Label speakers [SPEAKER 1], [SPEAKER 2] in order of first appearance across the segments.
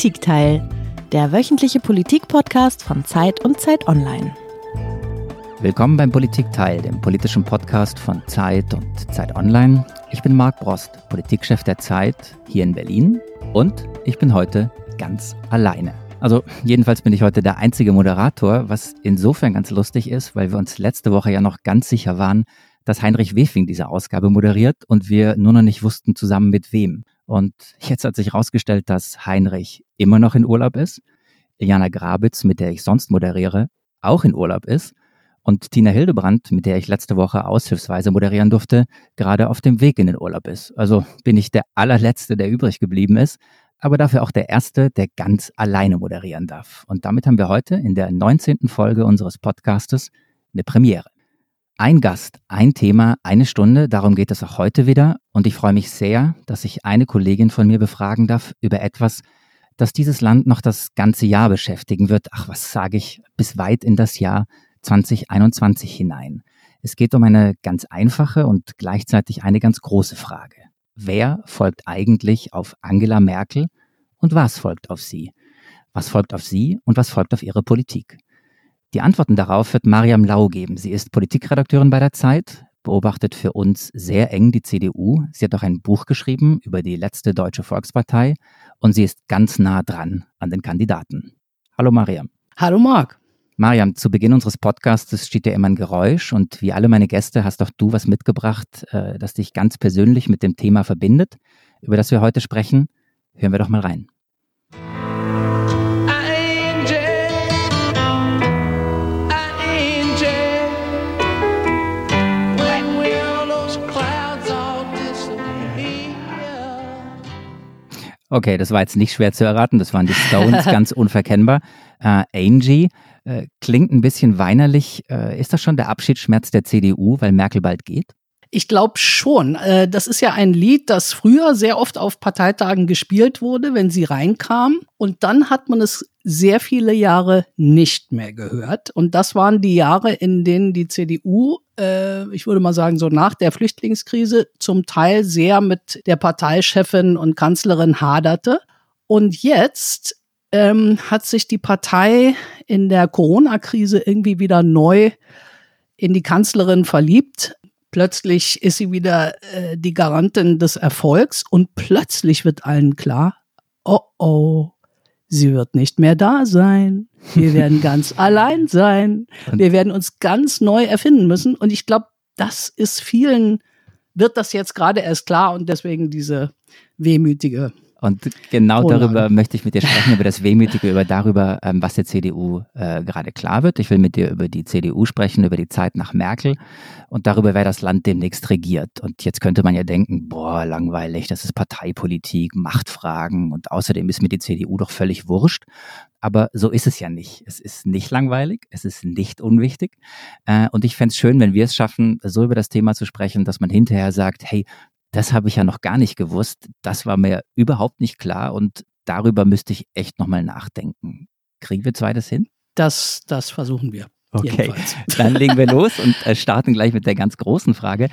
[SPEAKER 1] Politikteil, der wöchentliche Politikpodcast von Zeit und Zeit Online.
[SPEAKER 2] Willkommen beim Politikteil, dem politischen Podcast von Zeit und Zeit Online. Ich bin Marc Brost, Politikchef der Zeit hier in Berlin und ich bin heute ganz alleine. Also jedenfalls bin ich heute der einzige Moderator, was insofern ganz lustig ist, weil wir uns letzte Woche ja noch ganz sicher waren, dass Heinrich Wefing diese Ausgabe moderiert und wir nur noch nicht wussten zusammen mit wem. Und jetzt hat sich herausgestellt, dass Heinrich immer noch in Urlaub ist, Jana Grabitz, mit der ich sonst moderiere, auch in Urlaub ist und Tina Hildebrand, mit der ich letzte Woche aushilfsweise moderieren durfte, gerade auf dem Weg in den Urlaub ist. Also bin ich der allerletzte, der übrig geblieben ist aber dafür auch der Erste, der ganz alleine moderieren darf. Und damit haben wir heute in der 19. Folge unseres Podcastes eine Premiere. Ein Gast, ein Thema, eine Stunde, darum geht es auch heute wieder. Und ich freue mich sehr, dass ich eine Kollegin von mir befragen darf über etwas, das dieses Land noch das ganze Jahr beschäftigen wird. Ach, was sage ich, bis weit in das Jahr 2021 hinein. Es geht um eine ganz einfache und gleichzeitig eine ganz große Frage. Wer folgt eigentlich auf Angela Merkel und was folgt auf sie? Was folgt auf sie und was folgt auf ihre Politik? Die Antworten darauf wird Mariam Lau geben. Sie ist Politikredakteurin bei der Zeit, beobachtet für uns sehr eng die CDU. Sie hat auch ein Buch geschrieben über die letzte deutsche Volkspartei und sie ist ganz nah dran an den Kandidaten. Hallo Mariam.
[SPEAKER 3] Hallo Marc.
[SPEAKER 2] Mariam, zu Beginn unseres Podcasts steht ja immer ein Geräusch und wie alle meine Gäste hast auch du was mitgebracht, äh, das dich ganz persönlich mit dem Thema verbindet, über das wir heute sprechen. Hören wir doch mal rein. Okay, das war jetzt nicht schwer zu erraten. Das waren die Stones, ganz unverkennbar. Äh, Angie äh, klingt ein bisschen weinerlich. Äh, ist das schon der Abschiedsschmerz der CDU, weil Merkel bald geht?
[SPEAKER 3] Ich glaube schon. Äh, das ist ja ein Lied, das früher sehr oft auf Parteitagen gespielt wurde, wenn sie reinkam. Und dann hat man es sehr viele Jahre nicht mehr gehört. Und das waren die Jahre, in denen die CDU, äh, ich würde mal sagen, so nach der Flüchtlingskrise zum Teil sehr mit der Parteichefin und Kanzlerin haderte. Und jetzt ähm, hat sich die Partei in der Corona-Krise irgendwie wieder neu in die Kanzlerin verliebt. Plötzlich ist sie wieder äh, die Garantin des Erfolgs und plötzlich wird allen klar, oh oh, sie wird nicht mehr da sein. Wir werden ganz allein sein. Wir werden uns ganz neu erfinden müssen. Und ich glaube, das ist vielen, wird das jetzt gerade erst klar und deswegen diese wehmütige
[SPEAKER 2] und genau oh darüber möchte ich mit dir sprechen, über das Wehmütige, über darüber, ähm, was der CDU äh, gerade klar wird. Ich will mit dir über die CDU sprechen, über die Zeit nach Merkel und darüber, wer das Land demnächst regiert. Und jetzt könnte man ja denken, boah, langweilig, das ist Parteipolitik, Machtfragen und außerdem ist mir die CDU doch völlig wurscht. Aber so ist es ja nicht. Es ist nicht langweilig, es ist nicht unwichtig. Äh, und ich fände es schön, wenn wir es schaffen, so über das Thema zu sprechen, dass man hinterher sagt, hey, das habe ich ja noch gar nicht gewusst. Das war mir überhaupt nicht klar und darüber müsste ich echt nochmal nachdenken. Kriegen wir zweites hin?
[SPEAKER 3] Das, das versuchen wir.
[SPEAKER 2] Okay, jedenfalls. dann legen wir los und äh, starten gleich mit der ganz großen Frage.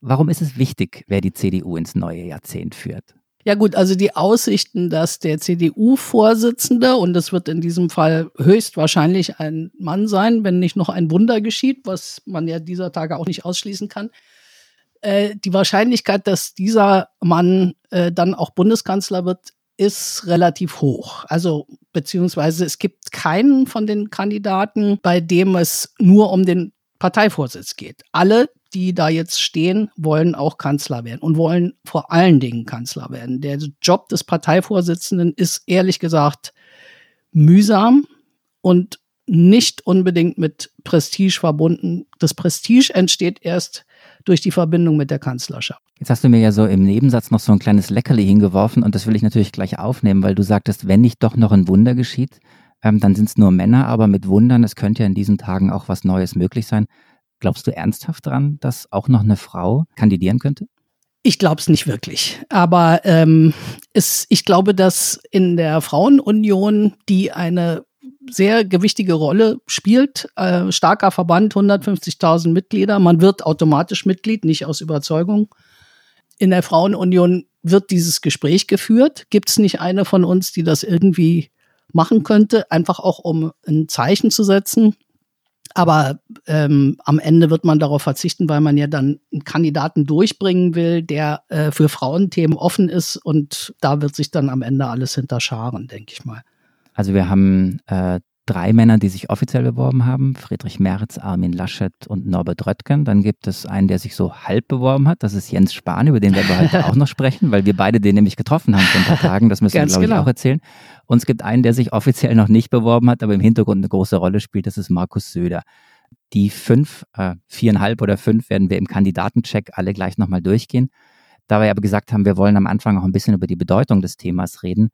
[SPEAKER 2] Warum ist es wichtig, wer die CDU ins neue Jahrzehnt führt?
[SPEAKER 3] Ja gut, also die Aussichten, dass der CDU-Vorsitzende, und das wird in diesem Fall höchstwahrscheinlich ein Mann sein, wenn nicht noch ein Wunder geschieht, was man ja dieser Tage auch nicht ausschließen kann, äh, die Wahrscheinlichkeit, dass dieser Mann äh, dann auch Bundeskanzler wird, ist relativ hoch. Also beziehungsweise es gibt keinen von den Kandidaten, bei dem es nur um den Parteivorsitz geht. Alle, die da jetzt stehen, wollen auch Kanzler werden und wollen vor allen Dingen Kanzler werden. Der Job des Parteivorsitzenden ist ehrlich gesagt mühsam und nicht unbedingt mit Prestige verbunden. Das Prestige entsteht erst durch die Verbindung mit der Kanzlerschaft.
[SPEAKER 2] Jetzt hast du mir ja so im Nebensatz noch so ein kleines Leckerli hingeworfen und das will ich natürlich gleich aufnehmen, weil du sagtest, wenn nicht doch noch ein Wunder geschieht, ähm, dann sind es nur Männer, aber mit Wundern, es könnte ja in diesen Tagen auch was Neues möglich sein. Glaubst du ernsthaft dran, dass auch noch eine Frau kandidieren könnte?
[SPEAKER 3] Ich glaube es nicht wirklich. Aber ähm, es, ich glaube, dass in der Frauenunion, die eine sehr gewichtige Rolle spielt. Äh, starker Verband, 150.000 Mitglieder. Man wird automatisch Mitglied, nicht aus Überzeugung. In der Frauenunion wird dieses Gespräch geführt? Gibt es nicht eine von uns, die das irgendwie machen könnte, einfach auch um ein Zeichen zu setzen? Aber ähm, am Ende wird man darauf verzichten, weil man ja dann einen Kandidaten durchbringen will, der äh, für Frauenthemen offen ist. Und da wird sich dann am Ende alles hinterscharen, denke ich mal.
[SPEAKER 2] Also wir haben äh, drei Männer, die sich offiziell beworben haben. Friedrich Merz, Armin Laschet und Norbert Röttgen. Dann gibt es einen, der sich so halb beworben hat. Das ist Jens Spahn, über den werden wir heute auch noch sprechen, weil wir beide den nämlich getroffen haben vor ein paar Tagen. Das müssen wir, glaube genau. ich, auch erzählen. Und es gibt einen, der sich offiziell noch nicht beworben hat, aber im Hintergrund eine große Rolle spielt. Das ist Markus Söder. Die fünf, äh, viereinhalb oder fünf werden wir im Kandidatencheck alle gleich nochmal durchgehen. Da wir aber gesagt haben, wir wollen am Anfang auch ein bisschen über die Bedeutung des Themas reden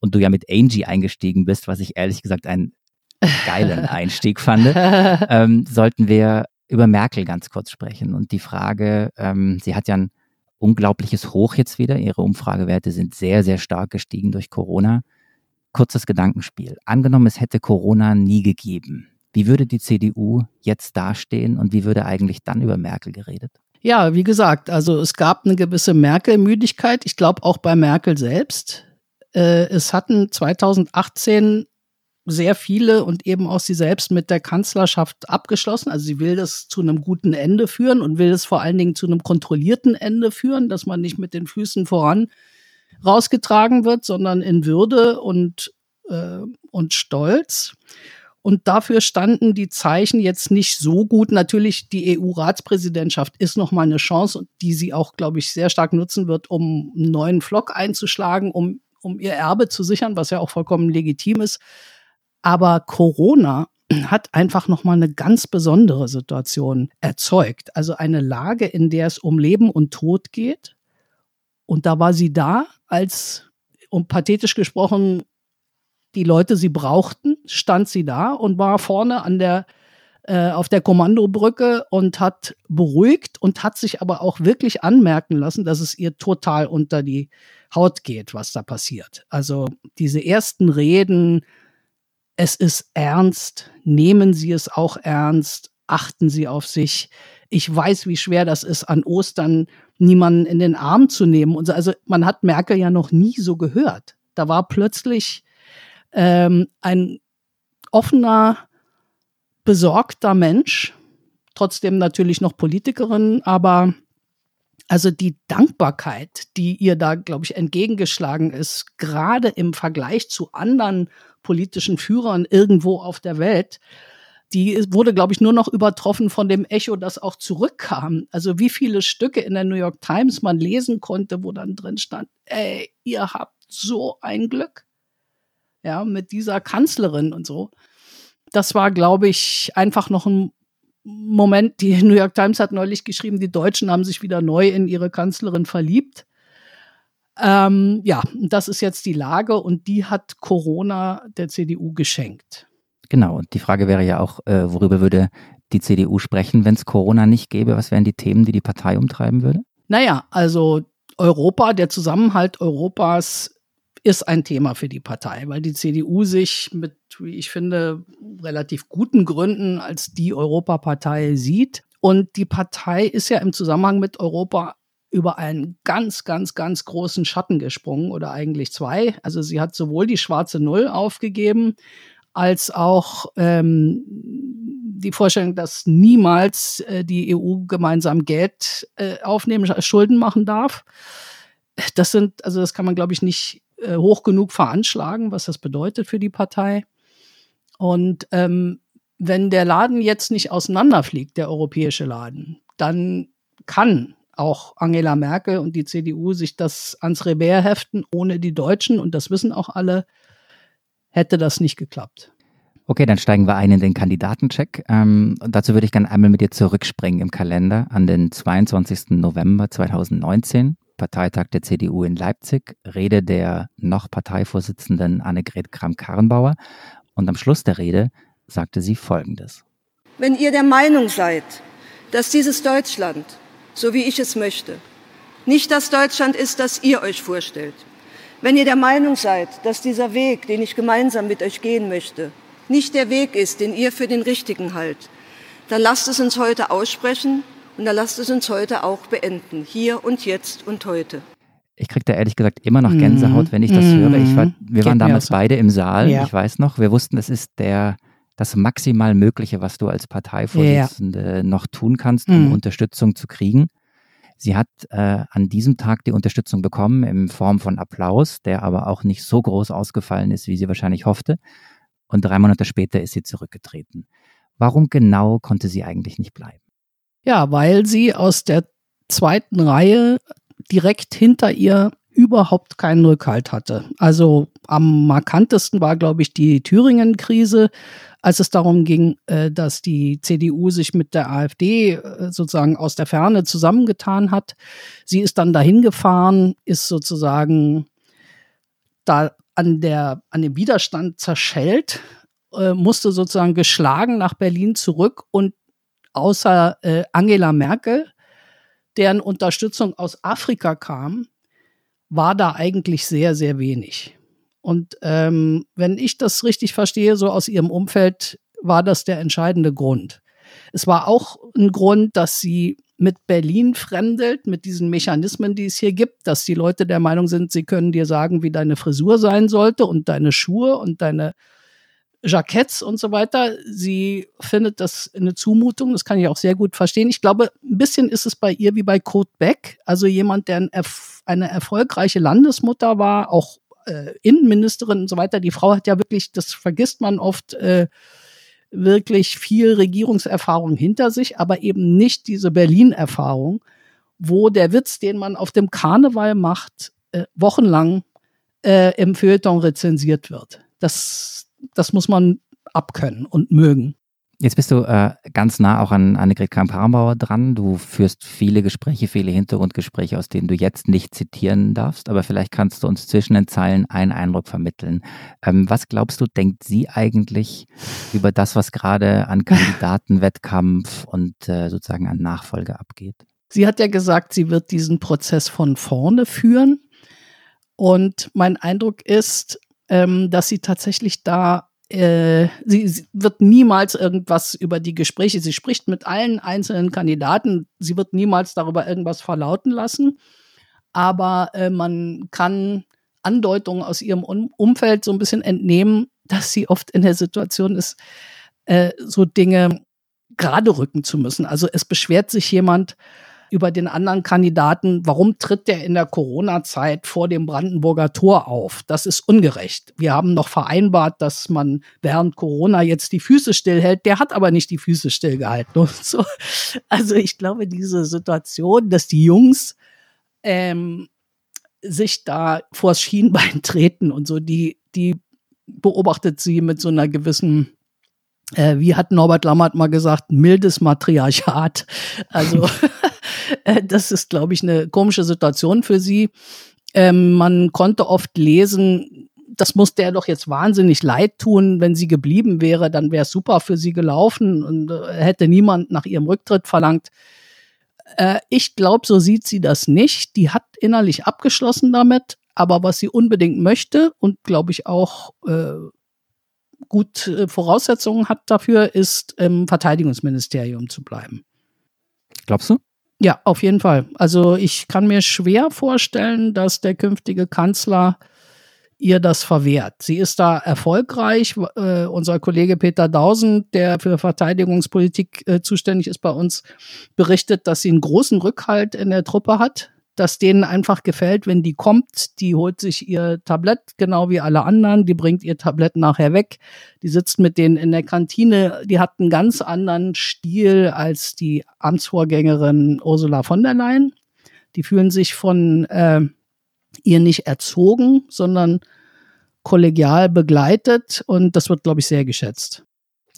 [SPEAKER 2] und du ja mit Angie eingestiegen bist, was ich ehrlich gesagt einen geilen Einstieg fand, ähm, sollten wir über Merkel ganz kurz sprechen. Und die Frage, ähm, sie hat ja ein unglaubliches Hoch jetzt wieder. Ihre Umfragewerte sind sehr, sehr stark gestiegen durch Corona. Kurzes Gedankenspiel. Angenommen, es hätte Corona nie gegeben. Wie würde die CDU jetzt dastehen und wie würde eigentlich dann über Merkel geredet?
[SPEAKER 3] Ja, wie gesagt, also es gab eine gewisse Merkel-Müdigkeit. Ich glaube auch bei Merkel selbst. Äh, es hatten 2018 sehr viele und eben auch sie selbst mit der Kanzlerschaft abgeschlossen. Also sie will das zu einem guten Ende führen und will es vor allen Dingen zu einem kontrollierten Ende führen, dass man nicht mit den Füßen voran rausgetragen wird, sondern in Würde und, äh, und Stolz. Und dafür standen die Zeichen jetzt nicht so gut. Natürlich, die EU-Ratspräsidentschaft ist nochmal eine Chance, die sie auch, glaube ich, sehr stark nutzen wird, um einen neuen Flock einzuschlagen, um, um ihr Erbe zu sichern, was ja auch vollkommen legitim ist. Aber Corona hat einfach noch mal eine ganz besondere Situation erzeugt. Also eine Lage, in der es um Leben und Tod geht. Und da war sie da, als, um pathetisch gesprochen, die Leute sie brauchten, stand sie da und war vorne an der äh, auf der Kommandobrücke und hat beruhigt und hat sich aber auch wirklich anmerken lassen, dass es ihr total unter die Haut geht, was da passiert. Also diese ersten Reden, es ist ernst, nehmen Sie es auch ernst, achten Sie auf sich. Ich weiß, wie schwer das ist, an Ostern niemanden in den Arm zu nehmen. Also man hat Merkel ja noch nie so gehört. Da war plötzlich ähm, ein offener, besorgter Mensch, trotzdem natürlich noch Politikerin, aber also die Dankbarkeit, die ihr da, glaube ich, entgegengeschlagen ist, gerade im Vergleich zu anderen politischen Führern irgendwo auf der Welt, die wurde, glaube ich, nur noch übertroffen von dem Echo, das auch zurückkam. Also wie viele Stücke in der New York Times man lesen konnte, wo dann drin stand, ey, ihr habt so ein Glück. Ja, mit dieser Kanzlerin und so. Das war, glaube ich, einfach noch ein Moment. Die New York Times hat neulich geschrieben, die Deutschen haben sich wieder neu in ihre Kanzlerin verliebt. Ähm, ja, das ist jetzt die Lage und die hat Corona der CDU geschenkt.
[SPEAKER 2] Genau, und die Frage wäre ja auch, äh, worüber würde die CDU sprechen, wenn es Corona nicht gäbe? Was wären die Themen, die die Partei umtreiben würde?
[SPEAKER 3] Naja, also Europa, der Zusammenhalt Europas ist ein Thema für die Partei, weil die CDU sich mit, wie ich finde, relativ guten Gründen als die Europapartei sieht. Und die Partei ist ja im Zusammenhang mit Europa über einen ganz, ganz, ganz großen Schatten gesprungen oder eigentlich zwei. Also sie hat sowohl die schwarze Null aufgegeben, als auch ähm, die Vorstellung, dass niemals äh, die EU gemeinsam Geld äh, aufnehmen, Schulden machen darf. Das sind, also das kann man, glaube ich, nicht äh, hoch genug veranschlagen, was das bedeutet für die Partei. Und ähm, wenn der Laden jetzt nicht auseinanderfliegt, der europäische Laden, dann kann auch Angela Merkel und die CDU sich das ans Revers heften, ohne die Deutschen, und das wissen auch alle, hätte das nicht geklappt.
[SPEAKER 2] Okay, dann steigen wir ein in den Kandidatencheck. Ähm, dazu würde ich gerne einmal mit dir zurückspringen im Kalender an den 22. November 2019, Parteitag der CDU in Leipzig, Rede der noch Parteivorsitzenden Annegret Kramp-Karrenbauer. Und am Schluss der Rede sagte sie Folgendes.
[SPEAKER 4] Wenn ihr der Meinung seid, dass dieses Deutschland so wie ich es möchte. Nicht das Deutschland ist, das ihr euch vorstellt. Wenn ihr der Meinung seid, dass dieser Weg, den ich gemeinsam mit euch gehen möchte, nicht der Weg ist, den ihr für den richtigen halt, dann lasst es uns heute aussprechen und dann lasst es uns heute auch beenden, hier und jetzt und heute.
[SPEAKER 2] Ich kriege da ehrlich gesagt immer noch Gänsehaut, wenn ich das höre. Ich war, wir
[SPEAKER 3] Geht
[SPEAKER 2] waren damals
[SPEAKER 3] so.
[SPEAKER 2] beide im Saal,
[SPEAKER 3] Ja.
[SPEAKER 2] ich weiß noch. Wir wussten, es ist der, das maximal Mögliche, was du als Parteivorsitzende noch tun kannst, um
[SPEAKER 3] Mhm.
[SPEAKER 2] Unterstützung zu kriegen. Sie hat äh, an diesem Tag die Unterstützung bekommen in Form von Applaus, der aber auch nicht so groß ausgefallen ist, wie sie wahrscheinlich hoffte. Und drei Monate später ist sie zurückgetreten. Warum genau konnte sie eigentlich nicht bleiben?
[SPEAKER 3] Ja, weil sie aus der zweiten Reihe direkt hinter ihr überhaupt keinen Rückhalt hatte. Also am markantesten war, glaube ich, die Thüringen-Krise, als es darum ging, äh, dass die CDU sich mit der AfD äh, sozusagen aus der Ferne zusammengetan hat. Sie ist dann dahin gefahren, ist sozusagen da an der an dem Widerstand zerschellt, äh, musste sozusagen geschlagen nach Berlin zurück und außer äh, Angela Merkel, deren Unterstützung aus Afrika kam, war da eigentlich sehr, sehr wenig. Und ähm, wenn ich das richtig verstehe, so aus ihrem Umfeld, war das der entscheidende Grund. Es war auch ein Grund, dass sie mit Berlin fremdelt, mit diesen Mechanismen, die es hier gibt, dass die Leute der Meinung sind, sie können dir sagen, wie deine Frisur sein sollte und deine Schuhe und deine Jacketts und so weiter. Sie findet das eine Zumutung, das kann ich auch sehr gut verstehen. Ich glaube, ein bisschen ist es bei ihr wie bei Kurt Beck, also jemand, der ein Erf eine erfolgreiche Landesmutter war, auch äh, Innenministerin und so weiter. Die Frau hat ja wirklich, das vergisst man oft, äh, wirklich viel Regierungserfahrung hinter sich, aber eben nicht diese Berlin-Erfahrung, wo der Witz, den man auf dem Karneval macht, äh, wochenlang äh, im Feuilleton rezensiert wird. Das, das muss man abkönnen und mögen.
[SPEAKER 2] Jetzt bist du äh, ganz nah auch an Annegret Kramp-Karrenbauer dran. Du führst viele Gespräche, viele Hintergrundgespräche, aus denen du jetzt nicht zitieren darfst, aber vielleicht kannst du uns zwischen den Zeilen einen Eindruck vermitteln. Ähm, was glaubst du, denkt sie eigentlich über das, was gerade an Kandidatenwettkampf und äh, sozusagen an Nachfolge abgeht?
[SPEAKER 3] Sie hat ja gesagt, sie wird diesen Prozess von vorne führen. Und mein Eindruck ist, ähm, dass sie tatsächlich da äh, sie, sie wird niemals irgendwas über die Gespräche, sie spricht mit allen einzelnen Kandidaten, sie wird niemals darüber irgendwas verlauten lassen, aber äh, man kann Andeutungen aus ihrem um Umfeld so ein bisschen entnehmen, dass sie oft in der Situation ist, äh, so Dinge gerade rücken zu müssen. Also es beschwert sich jemand, über den anderen Kandidaten, warum tritt der in der Corona-Zeit vor dem Brandenburger Tor auf? Das ist ungerecht. Wir haben noch vereinbart, dass man während Corona jetzt die Füße stillhält. Der hat aber nicht die Füße stillgehalten und so. Also ich glaube, diese Situation, dass die Jungs ähm, sich da vors Schienbein treten und so, die, die beobachtet sie mit so einer gewissen äh, wie hat Norbert Lammert mal gesagt, mildes Matriarchat. Also das ist, glaube ich, eine komische Situation für sie. Ähm, man konnte oft lesen, das muss der doch jetzt wahnsinnig leid tun, wenn sie geblieben wäre, dann wäre es super für sie gelaufen und äh, hätte niemand nach ihrem Rücktritt verlangt. Äh, ich glaube, so sieht sie das nicht. Die hat innerlich abgeschlossen damit, aber was sie unbedingt möchte und glaube ich auch äh, gut äh, Voraussetzungen hat dafür, ist im Verteidigungsministerium zu bleiben.
[SPEAKER 2] Glaubst du?
[SPEAKER 3] Ja, auf jeden Fall. Also ich kann mir schwer vorstellen, dass der künftige Kanzler ihr das verwehrt. Sie ist da erfolgreich. Äh, unser Kollege Peter Dausen, der für Verteidigungspolitik äh, zuständig ist bei uns, berichtet, dass sie einen großen Rückhalt in der Truppe hat, dass denen einfach gefällt, wenn die kommt, die holt sich ihr Tablett, genau wie alle anderen, die bringt ihr Tablett nachher weg, die sitzt mit denen in der Kantine, die hat einen ganz anderen Stil als die Amtsvorgängerin Ursula von der Leyen. Die fühlen sich von äh, ihr nicht erzogen, sondern kollegial begleitet und das wird, glaube ich, sehr geschätzt.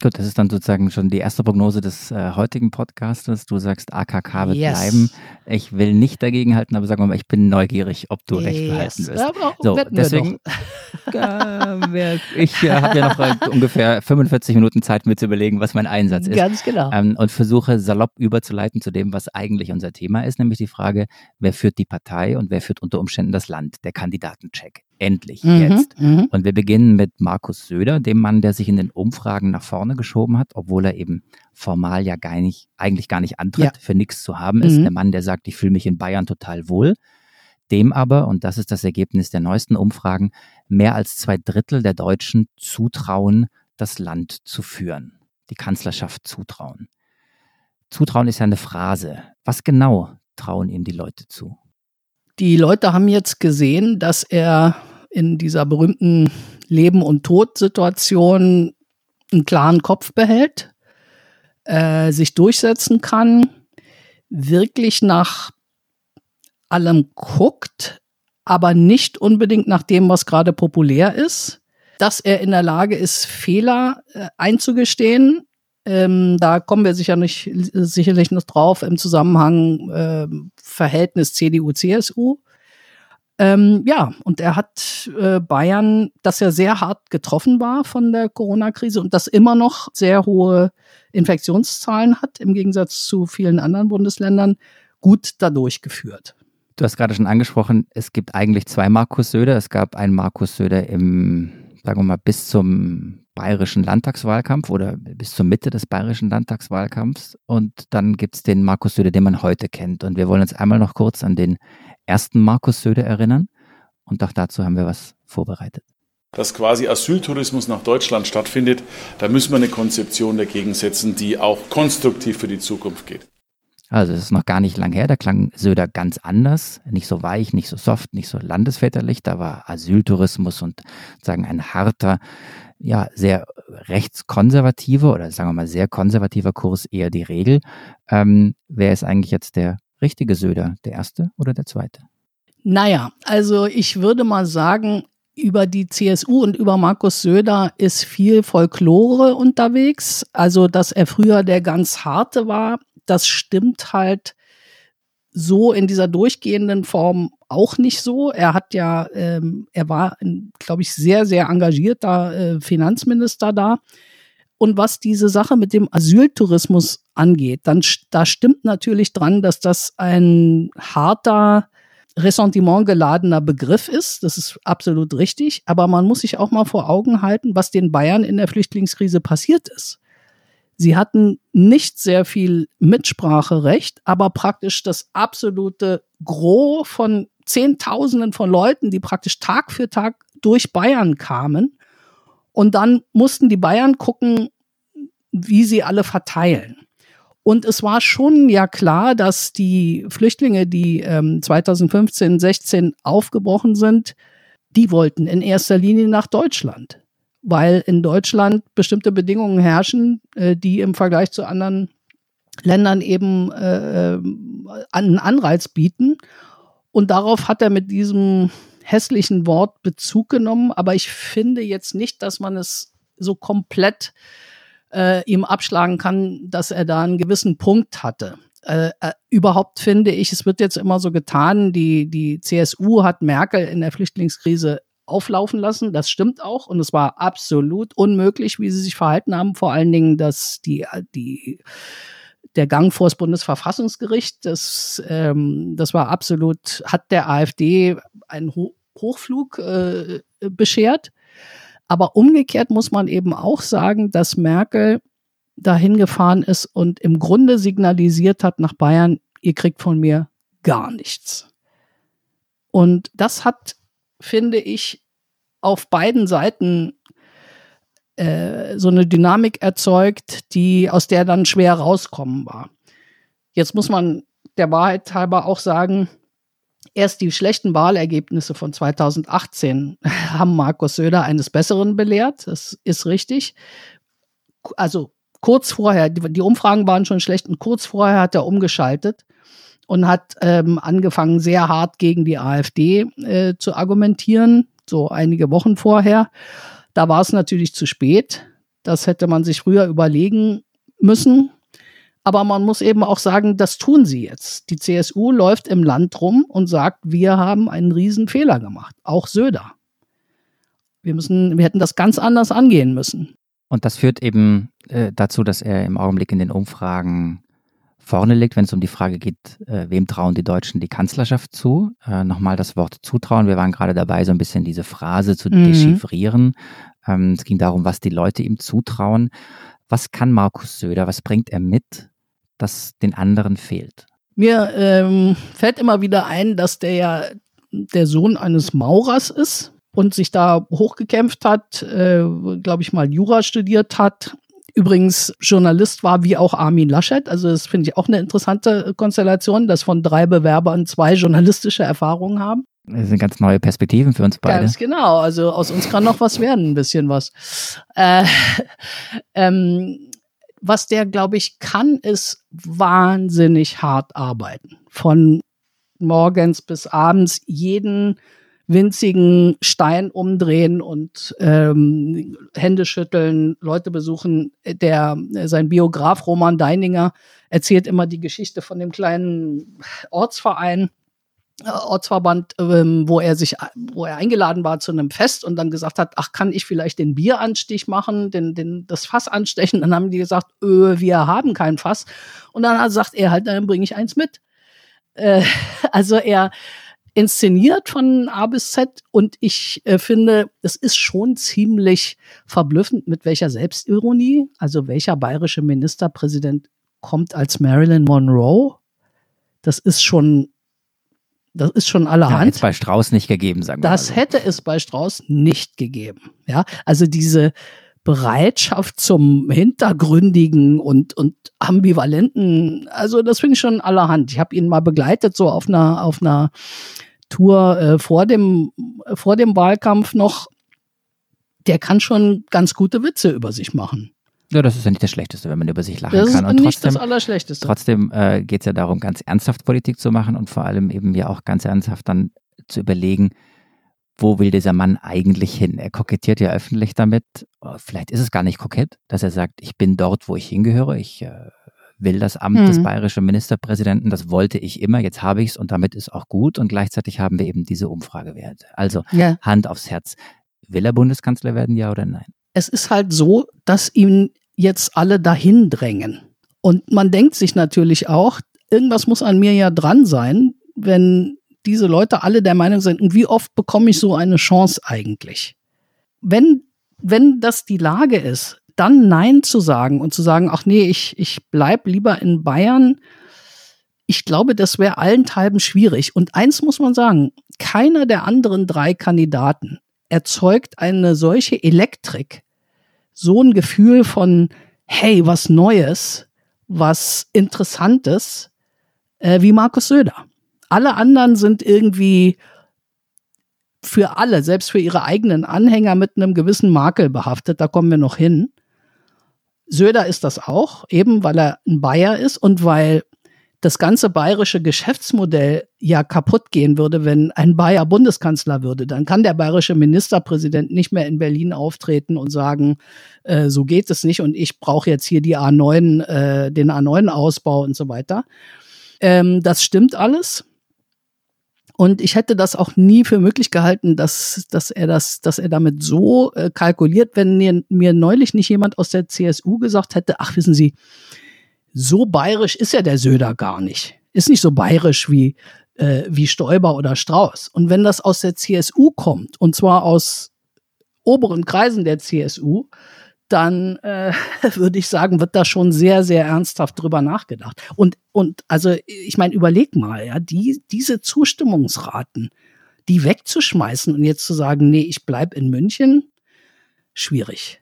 [SPEAKER 2] Gut, das ist dann sozusagen schon die erste Prognose des äh, heutigen Podcastes. Du sagst, AKK wird
[SPEAKER 3] Yes.
[SPEAKER 2] bleiben. Ich will nicht dagegen halten, aber sagen wir mal, ich bin neugierig, ob du recht behalten wirst.
[SPEAKER 3] Aber
[SPEAKER 2] So,
[SPEAKER 3] wir
[SPEAKER 2] deswegen, äh, ich äh, habe ja noch äh, ungefähr 45 Minuten Zeit, mir zu überlegen, was mein Einsatz ist.
[SPEAKER 3] Ganz genau.
[SPEAKER 2] Ähm, und versuche salopp überzuleiten zu dem, was eigentlich unser Thema ist, nämlich die Frage, wer führt die Partei und wer führt unter Umständen das Land? Der Kandidatencheck. Endlich, jetzt.
[SPEAKER 3] Mhm, mhm.
[SPEAKER 2] Und wir beginnen mit Markus Söder, dem Mann, der sich in den Umfragen nach vorne geschoben hat, obwohl er eben formal ja gar nicht, eigentlich gar nicht antritt,
[SPEAKER 3] Ja.
[SPEAKER 2] für nichts zu haben ist.
[SPEAKER 3] Mhm.
[SPEAKER 2] Der Mann, der sagt, ich fühle mich in Bayern total wohl. dem aber, und das ist das Ergebnis der neuesten Umfragen, mehr als zwei Drittel der Deutschen zutrauen, das Land zu führen, die Kanzlerschaft zutrauen. Zutrauen ist ja eine Phrase. Was genau trauen ihm die Leute zu?
[SPEAKER 3] Die Leute haben jetzt gesehen, dass er in dieser berühmten Leben- und Tod-Situation einen klaren Kopf behält, äh, sich durchsetzen kann, wirklich nach allem guckt, aber nicht unbedingt nach dem, was gerade populär ist, dass er in der Lage ist, Fehler äh, einzugestehen. Ähm, da kommen wir sicher nicht, sicherlich noch drauf im Zusammenhang äh, Verhältnis CDU-CSU. Ähm, ja, und er hat äh, Bayern, das ja sehr hart getroffen war von der Corona-Krise und das immer noch sehr hohe Infektionszahlen hat, im Gegensatz zu vielen anderen Bundesländern, gut dadurch geführt.
[SPEAKER 2] Du hast gerade schon angesprochen, es gibt eigentlich zwei Markus Söder. Es gab einen Markus Söder im, sagen wir mal, bis zum bayerischen Landtagswahlkampf oder bis zur Mitte des bayerischen Landtagswahlkampfs. Und dann gibt es den Markus Söder, den man heute kennt. Und wir wollen uns einmal noch kurz an den ersten Markus Söder erinnern. Und auch dazu haben wir was vorbereitet.
[SPEAKER 5] Dass quasi Asyltourismus nach Deutschland stattfindet, da müssen wir eine Konzeption dagegen setzen, die auch konstruktiv für die Zukunft geht.
[SPEAKER 2] Also es ist noch gar nicht lang her, da klang Söder ganz anders, nicht so weich, nicht so soft, nicht so landesväterlich, da war Asyltourismus und sagen ein harter, ja, sehr rechtskonservativer oder sagen wir mal sehr konservativer Kurs eher die Regel. Ähm, wer ist eigentlich jetzt der richtige Söder, der erste oder der zweite?
[SPEAKER 3] Naja, also ich würde mal sagen, über die CSU und über Markus Söder ist viel Folklore unterwegs. Also, dass er früher der ganz harte war, das stimmt halt so in dieser durchgehenden Form auch nicht so. Er hat ja, ähm, er war, glaube ich, sehr, sehr engagierter äh, Finanzminister da. Und was diese Sache mit dem Asyltourismus angeht, dann da stimmt natürlich dran, dass das ein harter, Ressentiment geladener Begriff ist. Das ist absolut richtig. Aber man muss sich auch mal vor Augen halten, was den Bayern in der Flüchtlingskrise passiert ist. Sie hatten nicht sehr viel Mitspracherecht, aber praktisch das absolute Gros von Zehntausenden von Leuten, die praktisch Tag für Tag durch Bayern kamen. Und dann mussten die Bayern gucken, wie sie alle verteilen. Und es war schon ja klar, dass die Flüchtlinge, die ähm, 2015, 16 aufgebrochen sind, die wollten in erster Linie nach Deutschland, weil in Deutschland bestimmte Bedingungen herrschen, äh, die im Vergleich zu anderen Ländern eben äh, äh einen Anreiz bieten. Und darauf hat er mit diesem hässlichen Wort Bezug genommen. Aber ich finde jetzt nicht, dass man es so komplett äh, ihm abschlagen kann, dass er da einen gewissen Punkt hatte. Äh, äh, überhaupt finde ich, es wird jetzt immer so getan, die, die CSU hat Merkel in der Flüchtlingskrise auflaufen lassen. Das stimmt auch. Und es war absolut unmöglich, wie sie sich verhalten haben. Vor allen Dingen, dass die, die, der Gang vor das Bundesverfassungsgericht, das, ähm, das war absolut, hat der AfD einen Ho Hochflug äh, beschert. Aber umgekehrt muss man eben auch sagen, dass Merkel dahin gefahren ist und im Grunde signalisiert hat nach Bayern, ihr kriegt von mir gar nichts. Und das hat, finde ich, auf beiden Seiten äh, so eine Dynamik erzeugt, die aus der dann schwer rauskommen war. Jetzt muss man der Wahrheit halber auch sagen, Erst die schlechten Wahlergebnisse von 2018 haben Markus Söder eines Besseren belehrt. Das ist richtig. Also kurz vorher, die, Umfragen waren schon schlecht und kurz vorher hat er umgeschaltet und hat ähm, angefangen, sehr hart gegen die AfD äh, zu argumentieren, so einige Wochen vorher. Da war es natürlich zu spät. Das hätte man sich früher überlegen müssen. Aber man muss eben auch sagen, das tun sie jetzt. Die CSU läuft im Land rum und sagt, wir haben einen riesen Fehler gemacht. Auch Söder. Wir müssen, wir hätten das ganz anders angehen müssen.
[SPEAKER 2] Und das führt eben äh, dazu, dass er im Augenblick in den Umfragen vorne liegt, wenn es um die Frage geht, äh, wem trauen die Deutschen die Kanzlerschaft zu. Äh, Nochmal das Wort zutrauen. Wir waren gerade dabei, so ein bisschen diese Phrase zu mhm. dechiffrieren. Ähm, es ging darum, was die Leute ihm zutrauen. Was kann Markus Söder? Was bringt er mit, das den anderen fehlt?
[SPEAKER 3] Mir ähm, fällt immer wieder ein, dass der ja der Sohn eines Maurers ist und sich da hochgekämpft hat, äh, glaube ich mal Jura studiert hat. Übrigens Journalist war wie auch Armin Laschet. Also das finde ich auch eine interessante Konstellation, dass von drei Bewerbern zwei journalistische Erfahrungen haben.
[SPEAKER 2] Das sind ganz neue Perspektiven für uns beide.
[SPEAKER 3] Ganz genau. Also aus uns kann noch was werden, ein bisschen was. Äh, ähm, was der, glaube ich, kann, ist wahnsinnig hart arbeiten. Von morgens bis abends jeden winzigen Stein umdrehen und ähm, Hände schütteln, Leute besuchen. Der sein Biograf Roman Deininger erzählt immer die Geschichte von dem kleinen Ortsverein, äh, Ortsverband, ähm, wo er sich, wo er eingeladen war zu einem Fest und dann gesagt hat, ach, kann ich vielleicht den Bieranstich machen, den, den, das Fass anstechen? Dann haben die gesagt, öh, wir haben kein Fass. Und dann sagt er halt, dann bringe ich eins mit. Äh, also er inszeniert von A bis Z und ich äh, finde, es ist schon ziemlich verblüffend, mit welcher Selbstironie, also welcher bayerische Ministerpräsident kommt als Marilyn Monroe. Das ist schon, das ist schon allerhand. Ja, hätte
[SPEAKER 2] es bei Strauß nicht gegeben, sagen wir
[SPEAKER 3] Das
[SPEAKER 2] mal so.
[SPEAKER 3] hätte es bei Strauß nicht gegeben. Ja, also diese Bereitschaft zum Hintergründigen und, und ambivalenten, also das finde ich schon allerhand. Ich habe ihn mal begleitet, so auf einer, auf einer Tour äh, vor, dem, vor dem Wahlkampf noch. Der kann schon ganz gute Witze über sich machen.
[SPEAKER 2] Ja, das ist ja nicht das Schlechteste, wenn man über sich lachen
[SPEAKER 3] das
[SPEAKER 2] kann.
[SPEAKER 3] Das ist nicht das Allerschlechteste.
[SPEAKER 2] Trotzdem äh, geht es ja darum, ganz ernsthaft Politik zu machen und vor allem eben ja auch ganz ernsthaft dann zu überlegen, wo will dieser Mann eigentlich hin? Er kokettiert ja öffentlich damit. Oh, vielleicht ist es gar nicht kokett, dass er sagt, ich bin dort, wo ich hingehöre. Ich äh, will das Amt mhm. des bayerischen Ministerpräsidenten. Das wollte ich immer. Jetzt habe ich es und damit ist auch gut. Und gleichzeitig haben wir eben diese Umfragewerte. Also ja. Hand aufs Herz. Will er Bundeskanzler werden, ja oder nein?
[SPEAKER 3] Es ist halt so, dass ihn jetzt alle dahin drängen. Und man denkt sich natürlich auch, irgendwas muss an mir ja dran sein, wenn diese Leute alle der Meinung sind, und wie oft bekomme ich so eine Chance eigentlich? Wenn, wenn das die Lage ist, dann Nein zu sagen und zu sagen, ach nee, ich, ich bleib lieber in Bayern, ich glaube, das wäre allenthalben schwierig. Und eins muss man sagen, keiner der anderen drei Kandidaten erzeugt eine solche Elektrik, so ein Gefühl von, hey, was Neues, was Interessantes, äh, wie Markus Söder. Alle anderen sind irgendwie für alle, selbst für ihre eigenen Anhänger mit einem gewissen Makel behaftet. Da kommen wir noch hin. Söder ist das auch, eben weil er ein Bayer ist und weil das ganze bayerische Geschäftsmodell ja kaputt gehen würde, wenn ein Bayer Bundeskanzler würde. Dann kann der bayerische Ministerpräsident nicht mehr in Berlin auftreten und sagen, äh, so geht es nicht und ich brauche jetzt hier die A9, äh, den A9-Ausbau und so weiter. Ähm, das stimmt alles. Und ich hätte das auch nie für möglich gehalten, dass, dass er das, dass er damit so äh, kalkuliert, wenn mir, mir neulich nicht jemand aus der CSU gesagt hätte, ach, wissen Sie, so bayerisch ist ja der Söder gar nicht. Ist nicht so bayerisch wie, äh, wie Stoiber oder Strauß. Und wenn das aus der CSU kommt, und zwar aus oberen Kreisen der CSU, dann äh, würde ich sagen, wird da schon sehr, sehr ernsthaft drüber nachgedacht. Und, und also, ich meine, überleg mal, ja, die, diese Zustimmungsraten, die wegzuschmeißen und jetzt zu sagen, nee, ich bleib in München, schwierig.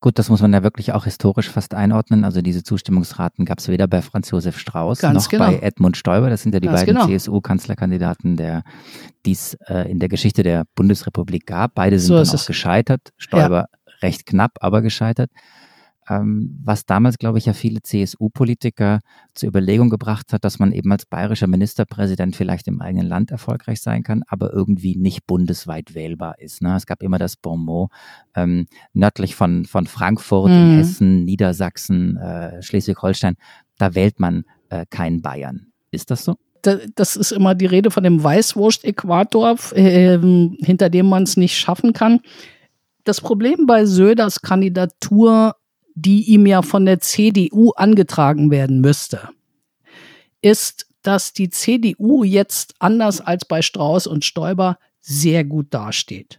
[SPEAKER 2] Gut, das muss man ja wirklich auch historisch fast einordnen. Also diese Zustimmungsraten gab es weder bei Franz Josef Strauß Ganz noch genau. bei Edmund Stoiber. Das sind ja die Ganz beiden genau. CSU-Kanzlerkandidaten, der dies äh, in der Geschichte der Bundesrepublik gab. Beide sind so dann auch gescheitert. Stoiber ja recht knapp, aber gescheitert. Ähm, was damals, glaube ich, ja viele CSU-Politiker zur Überlegung gebracht hat, dass man eben als bayerischer Ministerpräsident vielleicht im eigenen Land erfolgreich sein kann, aber irgendwie nicht bundesweit wählbar ist. Ne? Es gab immer das Bonmot, ähm, nördlich von, von Frankfurt, mhm. in Hessen, Niedersachsen, äh, Schleswig-Holstein, da wählt man äh, keinen Bayern. Ist das so?
[SPEAKER 3] das ist immer die Rede von dem Weißwurst-Äquator, äh, hinter dem man es nicht schaffen kann. Das Problem bei Söders Kandidatur, die ihm ja von der CDU angetragen werden müsste, ist, dass die CDU jetzt anders als bei Strauß und Stoiber sehr gut dasteht.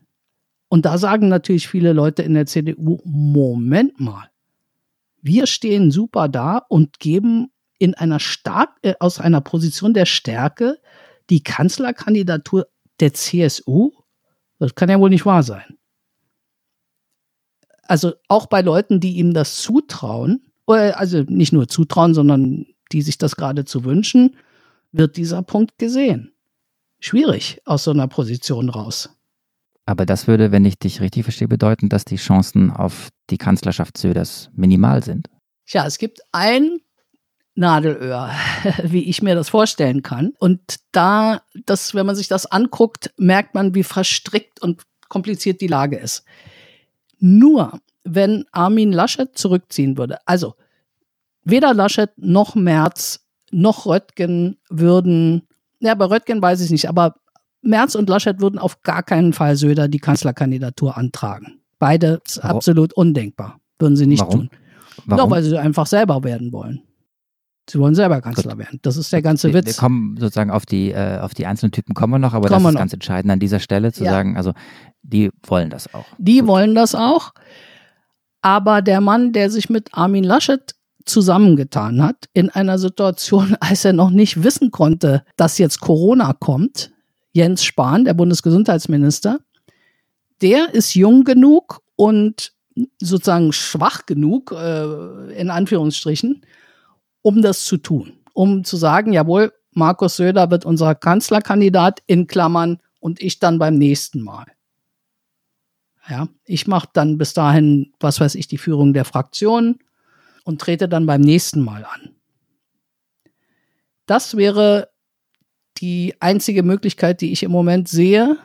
[SPEAKER 3] Und da sagen natürlich viele Leute in der CDU, Moment mal, wir stehen super da und geben in einer stark, äh, aus einer Position der Stärke die Kanzlerkandidatur der CSU? Das kann ja wohl nicht wahr sein. Also auch bei Leuten, die ihm das zutrauen, also nicht nur zutrauen, sondern die sich das gerade zu wünschen, wird dieser Punkt gesehen. Schwierig aus so einer Position raus.
[SPEAKER 2] Aber das würde, wenn ich dich richtig verstehe, bedeuten, dass die Chancen auf die Kanzlerschaft Söders minimal sind.
[SPEAKER 3] Tja, es gibt ein Nadelöhr, wie ich mir das vorstellen kann. Und da, das, wenn man sich das anguckt, merkt man, wie verstrickt und kompliziert die Lage ist. Nur, wenn Armin Laschet zurückziehen würde, also weder Laschet noch Merz noch Röttgen würden, ja, bei Röttgen weiß ich nicht, aber Merz und Laschet würden auf gar keinen Fall Söder die Kanzlerkandidatur antragen. Beide absolut undenkbar. Würden sie nicht
[SPEAKER 2] Warum?
[SPEAKER 3] tun.
[SPEAKER 2] Warum?
[SPEAKER 3] Doch, weil sie einfach selber werden wollen. Sie wollen selber Kanzler
[SPEAKER 2] Gut.
[SPEAKER 3] werden. Das ist der ganze
[SPEAKER 2] wir, wir
[SPEAKER 3] Witz.
[SPEAKER 2] kommen sozusagen auf die, äh, auf die einzelnen Typen kommen wir noch, aber
[SPEAKER 3] Kommen wir
[SPEAKER 2] das ist
[SPEAKER 3] noch.
[SPEAKER 2] ganz entscheidend an dieser Stelle zu
[SPEAKER 3] Ja.
[SPEAKER 2] sagen, also die wollen das auch.
[SPEAKER 3] Die
[SPEAKER 2] Gut.
[SPEAKER 3] wollen das auch. Aber der Mann, der sich mit Armin Laschet zusammengetan hat, in einer Situation, als er noch nicht wissen konnte, dass jetzt Corona kommt, Jens Spahn, der Bundesgesundheitsminister, der ist jung genug und sozusagen schwach genug, äh, in Anführungsstrichen, um das zu tun. Um zu sagen, jawohl, Markus Söder wird unser Kanzlerkandidat in Klammern und ich dann beim nächsten Mal. Ja, ich mache dann bis dahin, was weiß ich, die Führung der Fraktion und trete dann beim nächsten Mal an. Das wäre die einzige Möglichkeit, die ich im Moment sehe,